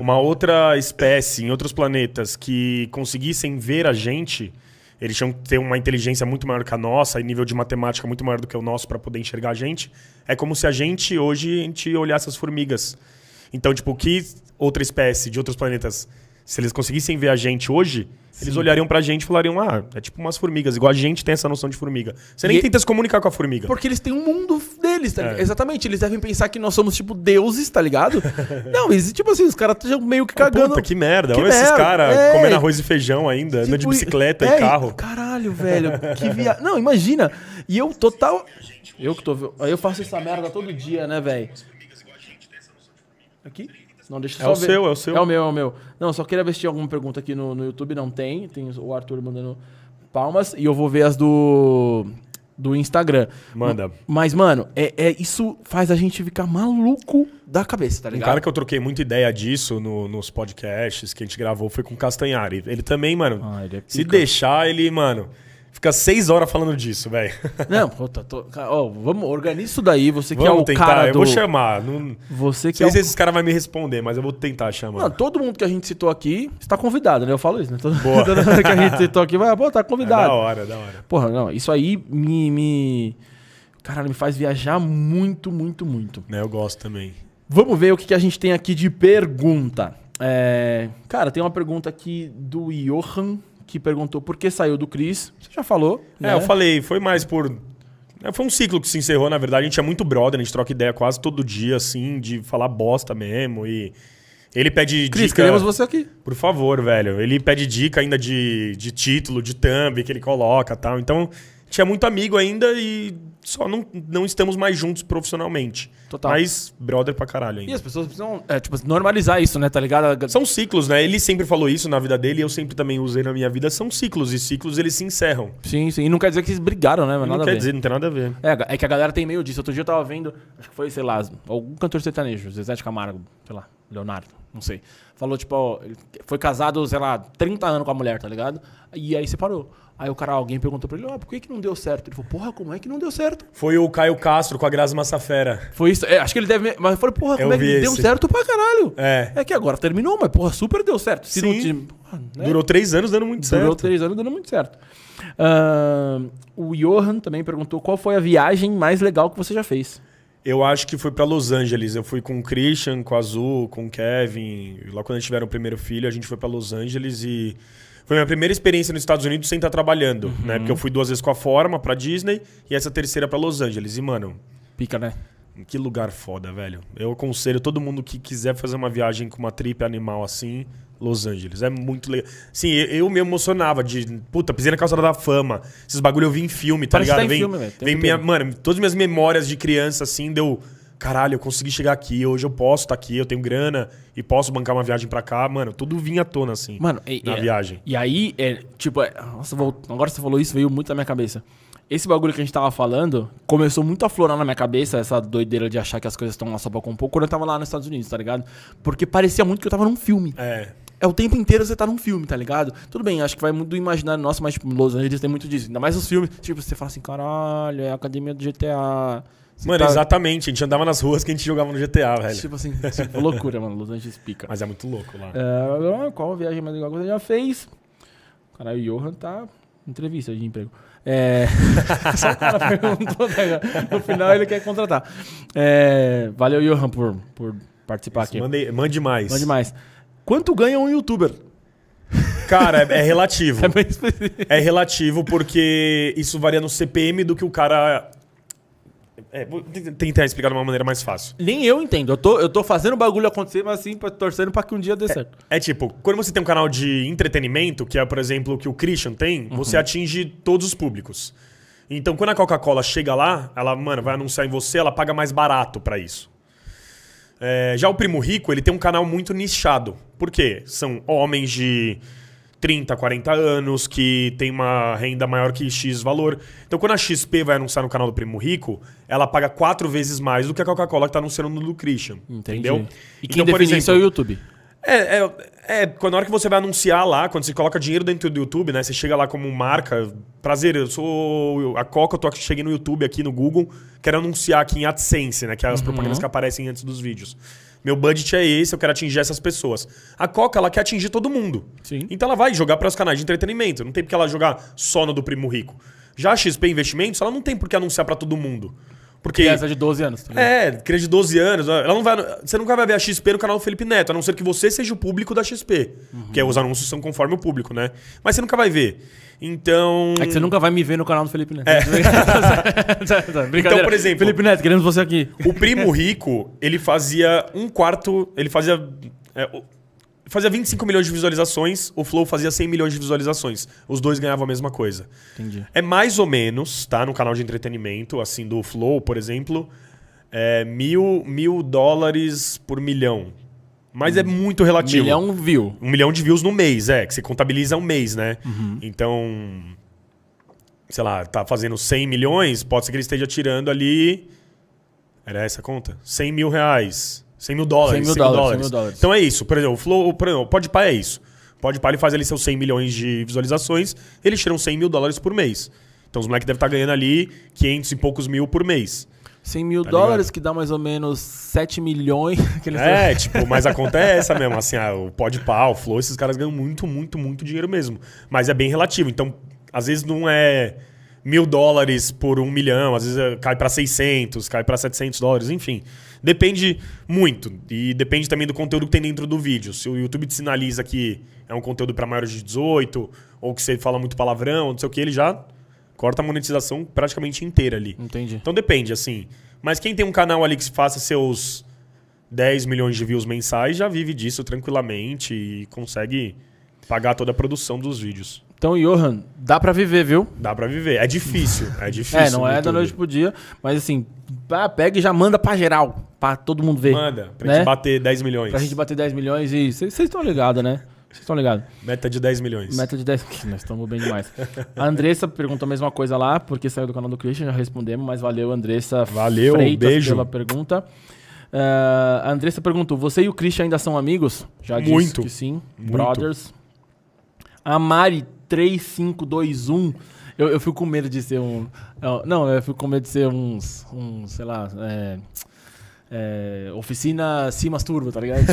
Uma outra espécie em outros planetas que conseguissem ver a gente, eles tinham que ter uma inteligência muito maior que a nossa e nível de matemática muito maior do que o nosso para poder enxergar a gente. É como se a gente hoje a gente olhasse as formigas. Então, tipo, que outra espécie de outros planetas, se eles conseguissem ver a gente hoje, eles olhariam pra gente e falariam: ah, é tipo umas formigas, igual a gente tem essa noção de formiga. Você nem
E-
tenta se comunicar com a formiga.
Porque eles têm um mundo deles, tá
É.
ligado? Exatamente, eles devem pensar que nós somos, tipo, deuses, tá ligado? [LAUGHS] não, eles, tipo assim, os caras estão meio que cagando.
Puta, que merda.
Que
Olha esses
merda.
caras
É.
comendo arroz e feijão ainda, andando de
Tipo,
bicicleta
é,
e carro.
Caralho, velho, que [LAUGHS] via... Não, imagina. E eu total... Eu que tô... Eu faço essa merda todo dia, né, velho? Aqui? Não, deixa eu
É
só
o
ver.
seu, é o seu.
É o meu, é o meu. Não, só queria ver se tinha alguma pergunta aqui no, no YouTube. Não tem. Tem o Arthur mandando palmas. E eu vou ver as do... Do Instagram.
Manda.
Mas, mano, é, é, isso faz a gente ficar maluco da cabeça, tá
Um
ligado?
cara que eu troquei muita ideia disso no- nos podcasts que a gente gravou foi com o Castanhari. Ele também, mano,
Ah, ele é
se deixar, ele, mano, fica seis horas falando disso, velho.
Não, pô, tá, tô, cara, ó, vamos, organiza isso daí, você que é
Vamos
o
tentar,
cara
eu
do...
vou chamar. Não
Você que
sei
é o...
se esses caras vão me responder, mas eu vou tentar chamar.
Não, todo mundo que a gente citou aqui está convidado, né? Eu falo isso, né? Todo,
Boa. [LAUGHS]
todo mundo que a gente citou aqui vai, pô, tá
é
convidado.
da hora, da hora.
Porra, não, isso aí me, me... Caralho, me faz viajar muito, muito, muito.
Né, eu gosto também.
Vamos ver o que, que a gente tem aqui de pergunta. É, Cara, tem uma pergunta aqui do Johan, que perguntou por que saiu do Cris. Você já falou,
É,
né?
eu falei, foi mais por. é, Foi um ciclo que se encerrou, na verdade. A gente é muito brother, a gente troca ideia quase todo dia, assim, de falar bosta mesmo. E ele pede
Cris,
dica.
queremos você aqui.
Por favor, velho. Ele pede dica ainda de, de título, de thumb que ele coloca tal. Então, tinha muito amigo ainda e só não, não estamos mais juntos profissionalmente.
Total.
Mas brother pra caralho
E
ainda.
as pessoas precisam, é, tipo, normalizar isso, né? Tá ligado?
São ciclos, né? Ele sempre falou isso na vida dele e eu sempre também usei na minha vida. São ciclos e ciclos eles se encerram.
Sim, sim. E não quer dizer que eles brigaram, né? Mas
não quer dizer, não tem nada a ver.
É, é que a galera tem meio disso. Outro dia eu tava vendo, acho que foi, sei lá, algum cantor sertanejo, Zezé de Camargo, sei lá, Leonardo, não sei. Falou, tipo, ó, ele foi casado, sei lá, 30 anos com a mulher, tá ligado? E aí separou. Aí o cara, alguém perguntou pra ele, ó, por que, que não deu certo? Ele falou, porra, como é que não deu certo?
Foi o Caio Castro com a Grazi Massafera.
Foi isso. É, acho que ele deve. Mas eu falei, porra, como
Eu
é que
vi
deu
esse.
certo pra caralho?
É.
É que agora terminou, mas porra, super deu certo. Se não
Sim.
te- porra, né?
Durou três anos dando muito
Durou
certo.
três anos dando muito certo. Ahn, o Johan também perguntou qual foi a viagem mais legal que você já fez.
Eu acho que foi pra Los Angeles. Eu fui com o Christian, com a Azul, com o Kevin. Lá quando eles tiveram o primeiro filho, a gente foi pra Los Angeles e foi minha primeira experiência nos Estados Unidos sem estar trabalhando,
Uhum.
né? Porque eu fui duas vezes com a Forma pra Disney e essa terceira pra Los Angeles. E mano,
Pica, né?
que lugar foda, velho. Eu aconselho todo mundo que quiser fazer uma viagem com uma trip animal assim, Los Angeles. É muito legal. Sim, eu, eu me emocionava de. Puta, pisei na calçada da fama. Esses bagulho eu vi em filme, tá
Parece que
ligado?
tá em
vem,
filme, tempo
vem minha, mano, todas as minhas memórias de criança, assim, deu. Caralho, eu consegui chegar aqui, hoje eu posso estar aqui, eu tenho grana e posso bancar uma viagem pra cá. Mano, tudo vinha à tona, assim.
Mano, e,
na
e-
viagem.
E aí, é, tipo, é, nossa, agora você falou isso, veio muito na minha cabeça. Esse bagulho que a gente tava falando começou muito a florar na minha cabeça, essa doideira de achar que as coisas estão lá só pra compor, quando eu tava lá nos Estados Unidos, tá ligado? Porque parecia muito que eu tava num filme.
É.
É o tempo inteiro você tá num filme, tá ligado? Tudo bem, acho que vai muito do imaginário nosso, mas, tipo, Los Angeles tem muito disso. Ainda mais os filmes, tipo, você fala assim, caralho, é a academia do GTA. Você
Mano,
tá-
exatamente. A gente andava nas ruas que a gente jogava no GTA, velho.
Tipo assim, tipo, loucura, mano. Los Angeles pica.
Mas é muito louco lá.
É, qual a viagem mais legal que você já fez? Caralho, o Johan tá entrevista de emprego. É... [LAUGHS] Só o cara perguntou, né? No final ele quer contratar. É... Valeu, Johan, por, por participar aqui.
Mande, mande mais.
Mande mais. Quanto ganha um youtuber?
Cara, é, é relativo. [LAUGHS]
É bem específico.
É relativo porque isso varia no CPM do que o cara. É, vou tentar explicar de uma maneira mais fácil.
Nem eu entendo. Eu tô, eu tô fazendo o bagulho acontecer, mas assim, torcendo pra que um dia dê certo.
É tipo, quando você tem um canal de entretenimento, que é, por exemplo, o que o Christian tem, você atinge todos os públicos. Então, quando a Coca-Cola chega lá, ela, mano, vai anunciar em você, ela paga mais barato pra isso. É, já o Primo Rico, ele tem um canal muito nichado. Por quê? São homens de 30, 40 anos que tem uma renda maior que X valor. Então, quando a XP vai anunciar no canal do Primo Rico, ela paga quatro vezes mais do que a Coca-Cola que tá anunciando no do Christian. Entendeu?
E quem
Então,
define isso é o
exemplo,
YouTube.
É, é, é, quando na hora que você vai anunciar lá, quando você coloca dinheiro dentro do YouTube, né? Você chega lá como marca, prazer, eu sou a Coca, eu tô aqui, cheguei no YouTube aqui no Google, quero anunciar aqui em AdSense, né? Que é as propagandas que aparecem antes dos vídeos. Meu budget é esse, eu quero atingir essas pessoas. A Coca, ela quer atingir todo mundo.
Sim.
Então ela vai jogar para os canais de entretenimento. Não tem porque ela jogar só no do Primo Rico. Já a XP Investimentos, ela não tem por que anunciar para todo mundo. Porque
Criança de 12 anos. Tá
é, criança de 12 anos. Ela não vai, você nunca vai ver a XP no canal do Felipe Neto, a não ser que você seja o público da XP. Que os anúncios são conforme o público, né? Mas você nunca vai ver. Então.
É que você nunca vai me ver no canal do Felipe Neto. [LAUGHS] Brincadeira.
Então, por exemplo-
Felipe Neto, queremos você aqui.
O primo rico, ele fazia um quarto. Ele fazia. é, fazia 25 milhões de visualizações, o Flow fazia 100 milhões de visualizações. Os dois ganhavam a mesma coisa.
Entendi.
É mais ou menos, tá? No canal de entretenimento, assim, do Flow, por exemplo, é mil, mil dólares por milhão. Mas é muito relativo.
Milhão view.
Um milhão de views no mês, é, que você contabiliza um mês, né? Então, sei lá, tá fazendo 100 milhões, pode ser que ele esteja tirando ali. Era essa a conta? 100 mil reais. 100 mil dólares.
100 mil dólares, 100 mil dólares.
Então é isso. Por exemplo, o Flow, por exemplo, o Podpah é isso. Pode parar, ele faz ali seus 100 milhões de visualizações, eles tiram 100 mil dólares por mês. Então os moleques devem estar ganhando ali 500 e poucos mil por mês.
100 mil
Tá
dólares,
ligado?
que dá mais ou menos 7 milhões. [LAUGHS]
É, tipo, mas a conta é essa mesmo. Assim, ah, o Podpah, o Flow, esses caras ganham muito, muito, muito dinheiro mesmo. Mas é bem relativo. Então, às vezes não é mil dólares por um milhão, às vezes é- cai pra 600, cai pra 700 dólares, enfim. Depende muito. E depende também do conteúdo que tem dentro do vídeo. Se o YouTube te sinaliza que é um conteúdo pra maiores de 18, ou que você fala muito palavrão, não sei o que, ele já corta a monetização praticamente inteira ali.
Entendi.
Então depende, assim. Mas quem tem um canal ali que faça seus 10 milhões de views mensais já vive disso tranquilamente e consegue pagar toda a produção dos vídeos.
Então, Johan, dá pra viver, viu?
Dá pra viver. É difícil, é [LAUGHS] difícil.
É, não é da noite pro dia, mas assim, pega e já manda pra geral, pra todo mundo ver.
Manda, pra
né?
gente bater 10 milhões.
Pra gente bater 10 milhões e. Vocês estão ligados, né? Vocês estão ligados.
Meta de 10 milhões.
Meta de 10. [LAUGHS] que Nós estamos bem demais. A Andressa perguntou a mesma coisa lá, porque saiu do canal do Christian, já respondemos, mas valeu, Andressa
Valeu,
Freitas
beijo.
pela pergunta. Ah, a Andressa perguntou: você e o Christian ainda são amigos? Já disse
Muito.
que sim.
Muito.
Brothers. A Mari 3521. Eu, eu fico com medo de ser um. Não, eu fico com medo de ser uns. Um, sei lá. É, é, oficina Simas Turbo, tá ligado? [LAUGHS]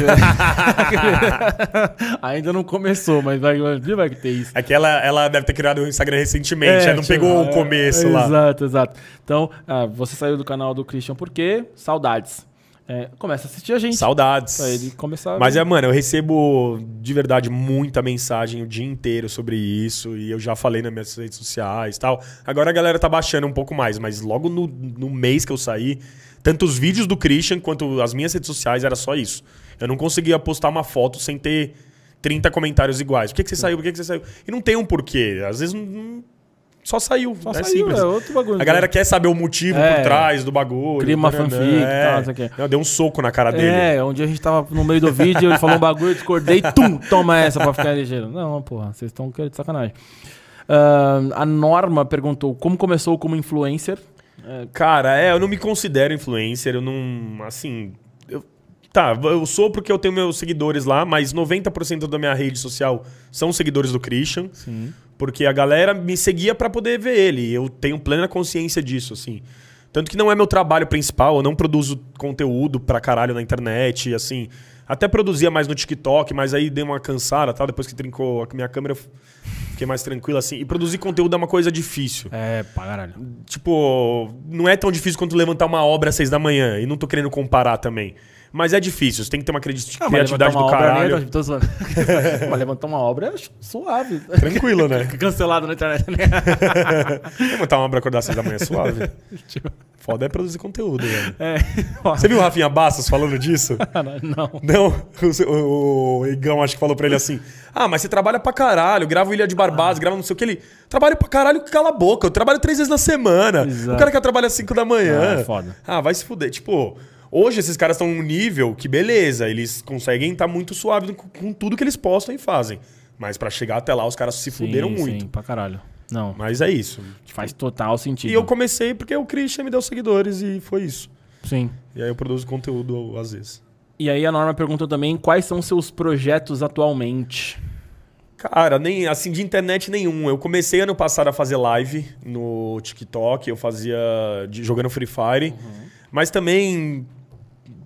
Ainda não começou, mas vai, vai, ter isso.
É que ela, deve ter criado o Instagram recentemente,
É,
não
tipo,
pegou
é,
o começo lá.
Exato, exato. Então, ah, você saiu do canal do Christian por quê? Saudades. É, começa a assistir a gente.
Saudades.
Pra ele começar
Mas é, mano, eu recebo de verdade muita mensagem o dia inteiro sobre isso. E eu já falei nas minhas redes sociais e tal. Agora a galera tá baixando um pouco mais, mas logo no, no mês que eu saí, tanto os vídeos do Christian quanto as minhas redes sociais era só isso. Eu não conseguia postar uma foto sem ter 30 comentários iguais. Por que, que você saiu? Por que, que você saiu? E não tem um porquê. Às vezes não- só saiu.
Só
é
saiu,
simples.
é outro bagulho.
A galera quer saber o motivo
É.
por trás do bagulho.
Cria uma fanfic e
é.
tal, não sei o
deu um soco na cara dele.
É, onde a gente tava no meio do vídeo, ele falou um bagulho, eu discordei, [LAUGHS] tum, toma essa pra ficar ligeiro. Não, porra, vocês estão querendo de sacanagem. Ah, a Norma perguntou como começou como influencer.
Cara, é, eu não me considero influencer, eu não. Assim. eu- tá, eu sou porque eu tenho meus seguidores lá, mas 90% da minha rede social são seguidores do Christian.
Sim.
Porque a galera me seguia pra poder ver ele. e Eu tenho plena consciência disso, assim. Tanto que não é meu trabalho principal, eu não produzo conteúdo pra caralho na internet, assim. Até produzia mais no TikTok, mas aí dei uma cansada, tá? Depois que trincou a minha câmera, eu fiquei mais tranquilo, assim. E produzir conteúdo é uma coisa difícil.
É, pra caralho.
Tipo, não é tão difícil quanto levantar uma obra às seis da manhã. E não tô querendo comparar também. Mas é difícil, você tem que ter uma
Ah, mas levantar
criatividade do
obra
caralho.
nem é tão- tô [LAUGHS] mas levantar uma obra é suave.
Tranquilo, né? [LAUGHS]
Cancelado na internet. né? [LAUGHS]
levantar uma obra acordar às seis da manhã é suave. Foda é produzir conteúdo, velho.
É.
Você viu o Rafinha Bastos falando disso?
Não.
Não, o, o, Igão acho que falou pra ele assim: Ah, mas você trabalha pra caralho, grava o Ilha de Barbados, grava não sei o que. Ele trabalha pra caralho, cala a boca. Eu trabalho três vezes na semana.
Exato.
O cara quer trabalhar às cinco da manhã.
Ah, é foda.
Ah, vai se fuder. Tipo, hoje esses caras estão num nível que, beleza, eles conseguem estar muito suave com, com tudo que eles postam e fazem. Mas pra chegar até lá, os caras se fuderam
Sim,
muito.
Sim, pra caralho. Não,
Mas é isso.
faz total sentido.
E eu comecei porque o Christian me deu seguidores e foi isso.
Sim.
E aí eu produzo conteúdo às vezes.
E aí a Norma perguntou também quais são seus projetos atualmente.
Cara, nem assim de internet nenhum. Eu comecei ano passado a fazer live no TikTok, eu fazia de- jogando Free Fire, mas também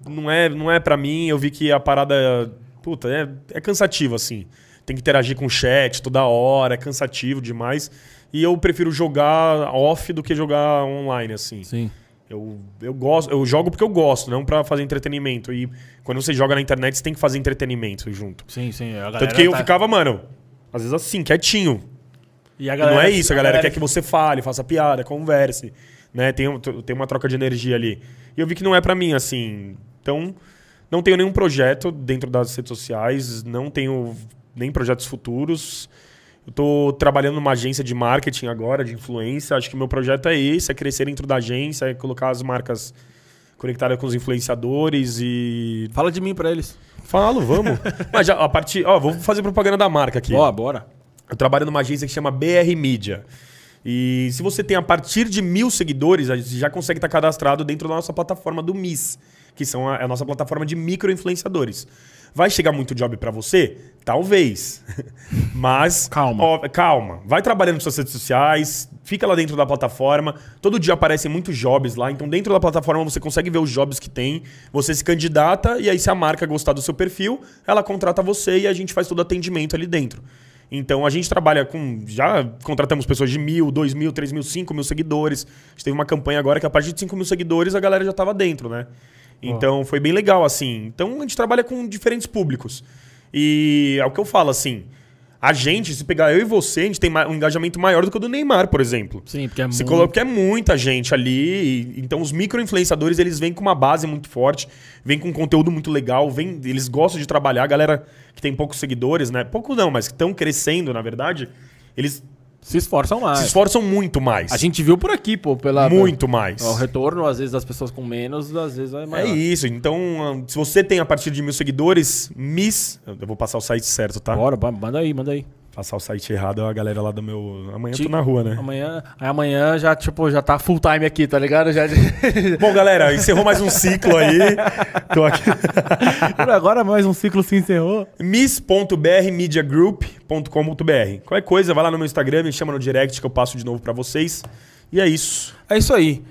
não é não é para mim. Eu vi que a parada, puta, é, é cansativo assim. Tem que interagir com o chat toda hora, é cansativo demais. E eu prefiro jogar off do que jogar online assim.
Sim.
Eu, eu gosto, eu jogo porque eu gosto, não pra fazer entretenimento. E quando você joga na internet, você tem que fazer entretenimento junto.
Sim, sim. A
Tanto que eu ficava, mano, às vezes assim, quietinho.
E a
E não é isso, a galera, quer que você fale, faça piada, converse, né? Tem, tem uma troca de energia ali. E eu vi que não é pra mim, assim. Então, não tenho nenhum projeto dentro das redes sociais, não tenho nem projetos futuros. Eu tô trabalhando numa agência de marketing agora, de influência. Acho que meu projeto é esse, é crescer dentro da agência, é colocar as marcas conectadas com os influenciadores e...
Fala de mim pra eles.
Falo, vamos. [LAUGHS] Mas já, a partir... Ó, vou fazer propaganda da marca aqui.
Ó, bora.
Eu trabalho numa agência que chama BR Media. E se você tem a partir de mil seguidores, a gente já consegue estar cadastrado dentro da nossa plataforma do MIS, que são a, é a nossa plataforma de micro-influenciadores. Vai chegar muito job pra você? Talvez. [LAUGHS] Mas.
Calma.
ó, calma. Vai trabalhando nas suas redes sociais, fica lá dentro da plataforma. Todo dia aparecem muitos jobs lá. Então, dentro da plataforma, você consegue ver os jobs que tem. Você se candidata e aí, se a marca gostar do seu perfil, ela contrata você e a gente faz todo o atendimento ali dentro. Então a gente trabalha com. Já contratamos pessoas de mil, dois mil, três mil, cinco mil seguidores. A gente teve uma campanha agora que a partir de cinco mil seguidores a galera já estava dentro, né? Então foi bem legal, assim. Então a gente trabalha com diferentes públicos. E é o que eu falo, assim. A gente, se pegar eu e você, a gente tem um engajamento maior do que o do Neymar, por exemplo.
Sim, porque é
Se
muito...
coloca porque é muita gente ali. e- então os micro-influenciadores, eles vêm com uma base muito forte, vêm com um conteúdo muito legal, vêm, eles gostam de trabalhar. A galera que tem poucos seguidores, né? Pouco não, mas que estão crescendo, na verdade, eles
se esforçam mais.
se esforçam muito mais.
A gente viu por aqui, pô, pela...
muito mais.
O retorno, às vezes, das pessoas com menos, às vezes é
É
maior.
isso. Então, se você tem a partir de mil seguidores, Miss. Eu vou passar o site certo, tá?
Bora, manda aí, manda aí.
Passar o site errado, a galera lá do meu. Amanhã
Ti-
eu tô na rua, né?
Amanhã, aí amanhã já, tipo, já tá full time aqui, tá ligado? Já... [LAUGHS]
Bom, galera, encerrou mais um ciclo aí. Tô aqui.
Agora mais um ciclo se encerrou.
miss.brmediagroup.com.br. Qualquer coisa, vai lá no meu Instagram, me chama no direct que eu passo de novo pra vocês. E é isso.
É isso aí.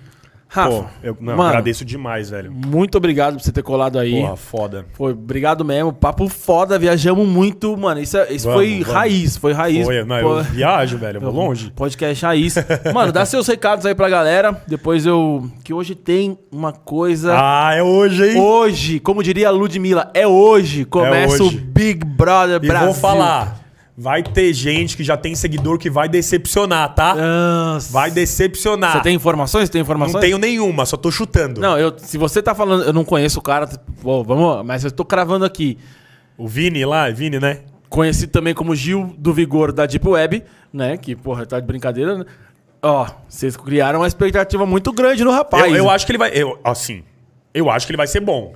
Rafa,
Pô, eu não,
mano,
agradeço demais, velho.
muito obrigado por você ter colado aí.
Porra, foda.
Foi, obrigado mesmo. Papo foda, viajamos muito, mano. Isso, é- isso
Vamos,
foi
vamos.
raiz, foi raiz.
Foi, não,
Pô,
eu viajo, velho, eu vou longe.
Podcast raiz. [LAUGHS] Mano, dá seus recados aí pra galera. Depois eu. Que hoje tem uma coisa.
Ah, é hoje, hein?
Hoje, como diria a Ludmilla, é hoje. Começa
hoje.
o Big Brother
E
Brasil.
vou falar, vai ter gente que já tem seguidor que vai decepcionar, tá?
Nossa.
Vai decepcionar.
Você tem informações? Tem informações?
Não tenho nenhuma, só tô chutando.
Não, eu, se você tá falando, eu não conheço o cara, pô, vamos, mas eu tô cravando aqui.
O Vini lá, é Vini, né?
Conhecido também como Gil do Vigor da Deep Web, né? Que, porra, tá de brincadeira, né? Ó, vocês criaram uma expectativa muito grande no rapaz.
Eu, eu acho que ele vai. Eu, assim, eu acho que ele vai ser bom.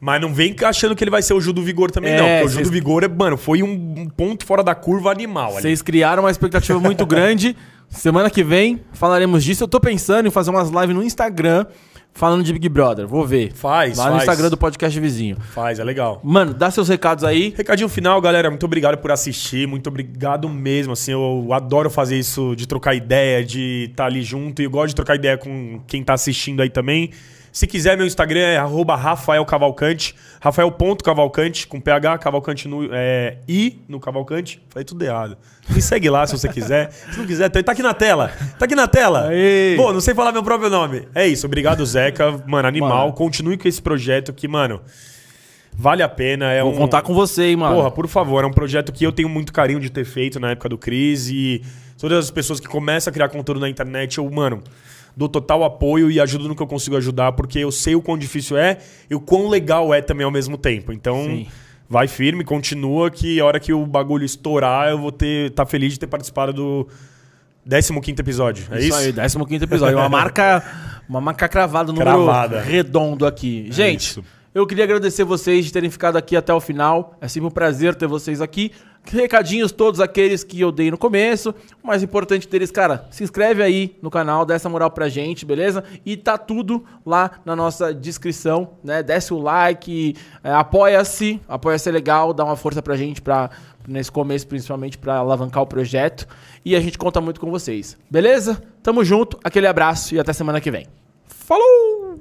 Mas não vem achando que ele vai ser o Gil do Vigor também,
É,
não. Porque o Gil
vocês-
do Vigor, é, mano, foi um, ponto fora da curva animal.
Vocês criaram uma expectativa muito [LAUGHS] grande. Semana que vem falaremos disso. Eu tô pensando em fazer umas lives no Instagram falando de Big Brother. Vou ver.
Faz,
Lá no
faz.
Instagram do podcast vizinho.
Faz, é legal.
Mano, dá seus recados aí.
Recadinho final, galera. Muito obrigado por assistir. Muito obrigado mesmo. Assim, eu adoro fazer isso de trocar ideia, de estar ali junto. E eu gosto de trocar ideia com quem tá assistindo aí também. Se quiser, meu Instagram é arroba Rafael Cavalcante. Rafael.cavalcante, com PH, Cavalcante no é, I no Cavalcante. Falei tudo errado. Me segue lá se você quiser. Se não quiser, tá tá aqui na tela. Tá aqui na tela.
Aê.
Pô, não sei falar meu próprio nome. É isso. Obrigado, Zeca. Mano, animal.
Mano.
Continue com esse projeto que, mano, vale a pena. É
Vou
um...
contar com você, hein, mano.
Porra, por favor, é um projeto que eu tenho muito carinho de ter feito na época do Cris e todas as pessoas que começam a criar conteúdo na internet, eu, mano, dou total apoio e ajudo no que eu consigo ajudar, porque eu sei o quão difícil é e o quão legal é também ao mesmo tempo. Então,
Sim.
vai firme, continua que a hora que o bagulho estourar, eu vou ter tá feliz de ter participado do 15º episódio. É isso?
aí, 15 episódio. Uma [LAUGHS] marca, uma marca cravada, um número redondo aqui. Gente,
isso.
Eu queria agradecer vocês de terem ficado aqui até o final. É sempre um prazer ter vocês aqui. Recadinhos todos aqueles que eu dei no começo. O mais importante deles, cara, se inscreve aí no canal, dá essa moral pra gente, beleza? E tá tudo lá na nossa descrição, né? Desce o like, é, apoia-se, apoia-se é legal, dá uma força pra gente pra, nesse começo, principalmente pra alavancar o projeto. E a gente conta muito com vocês, beleza? Tamo junto, aquele abraço e até semana que vem. Falou!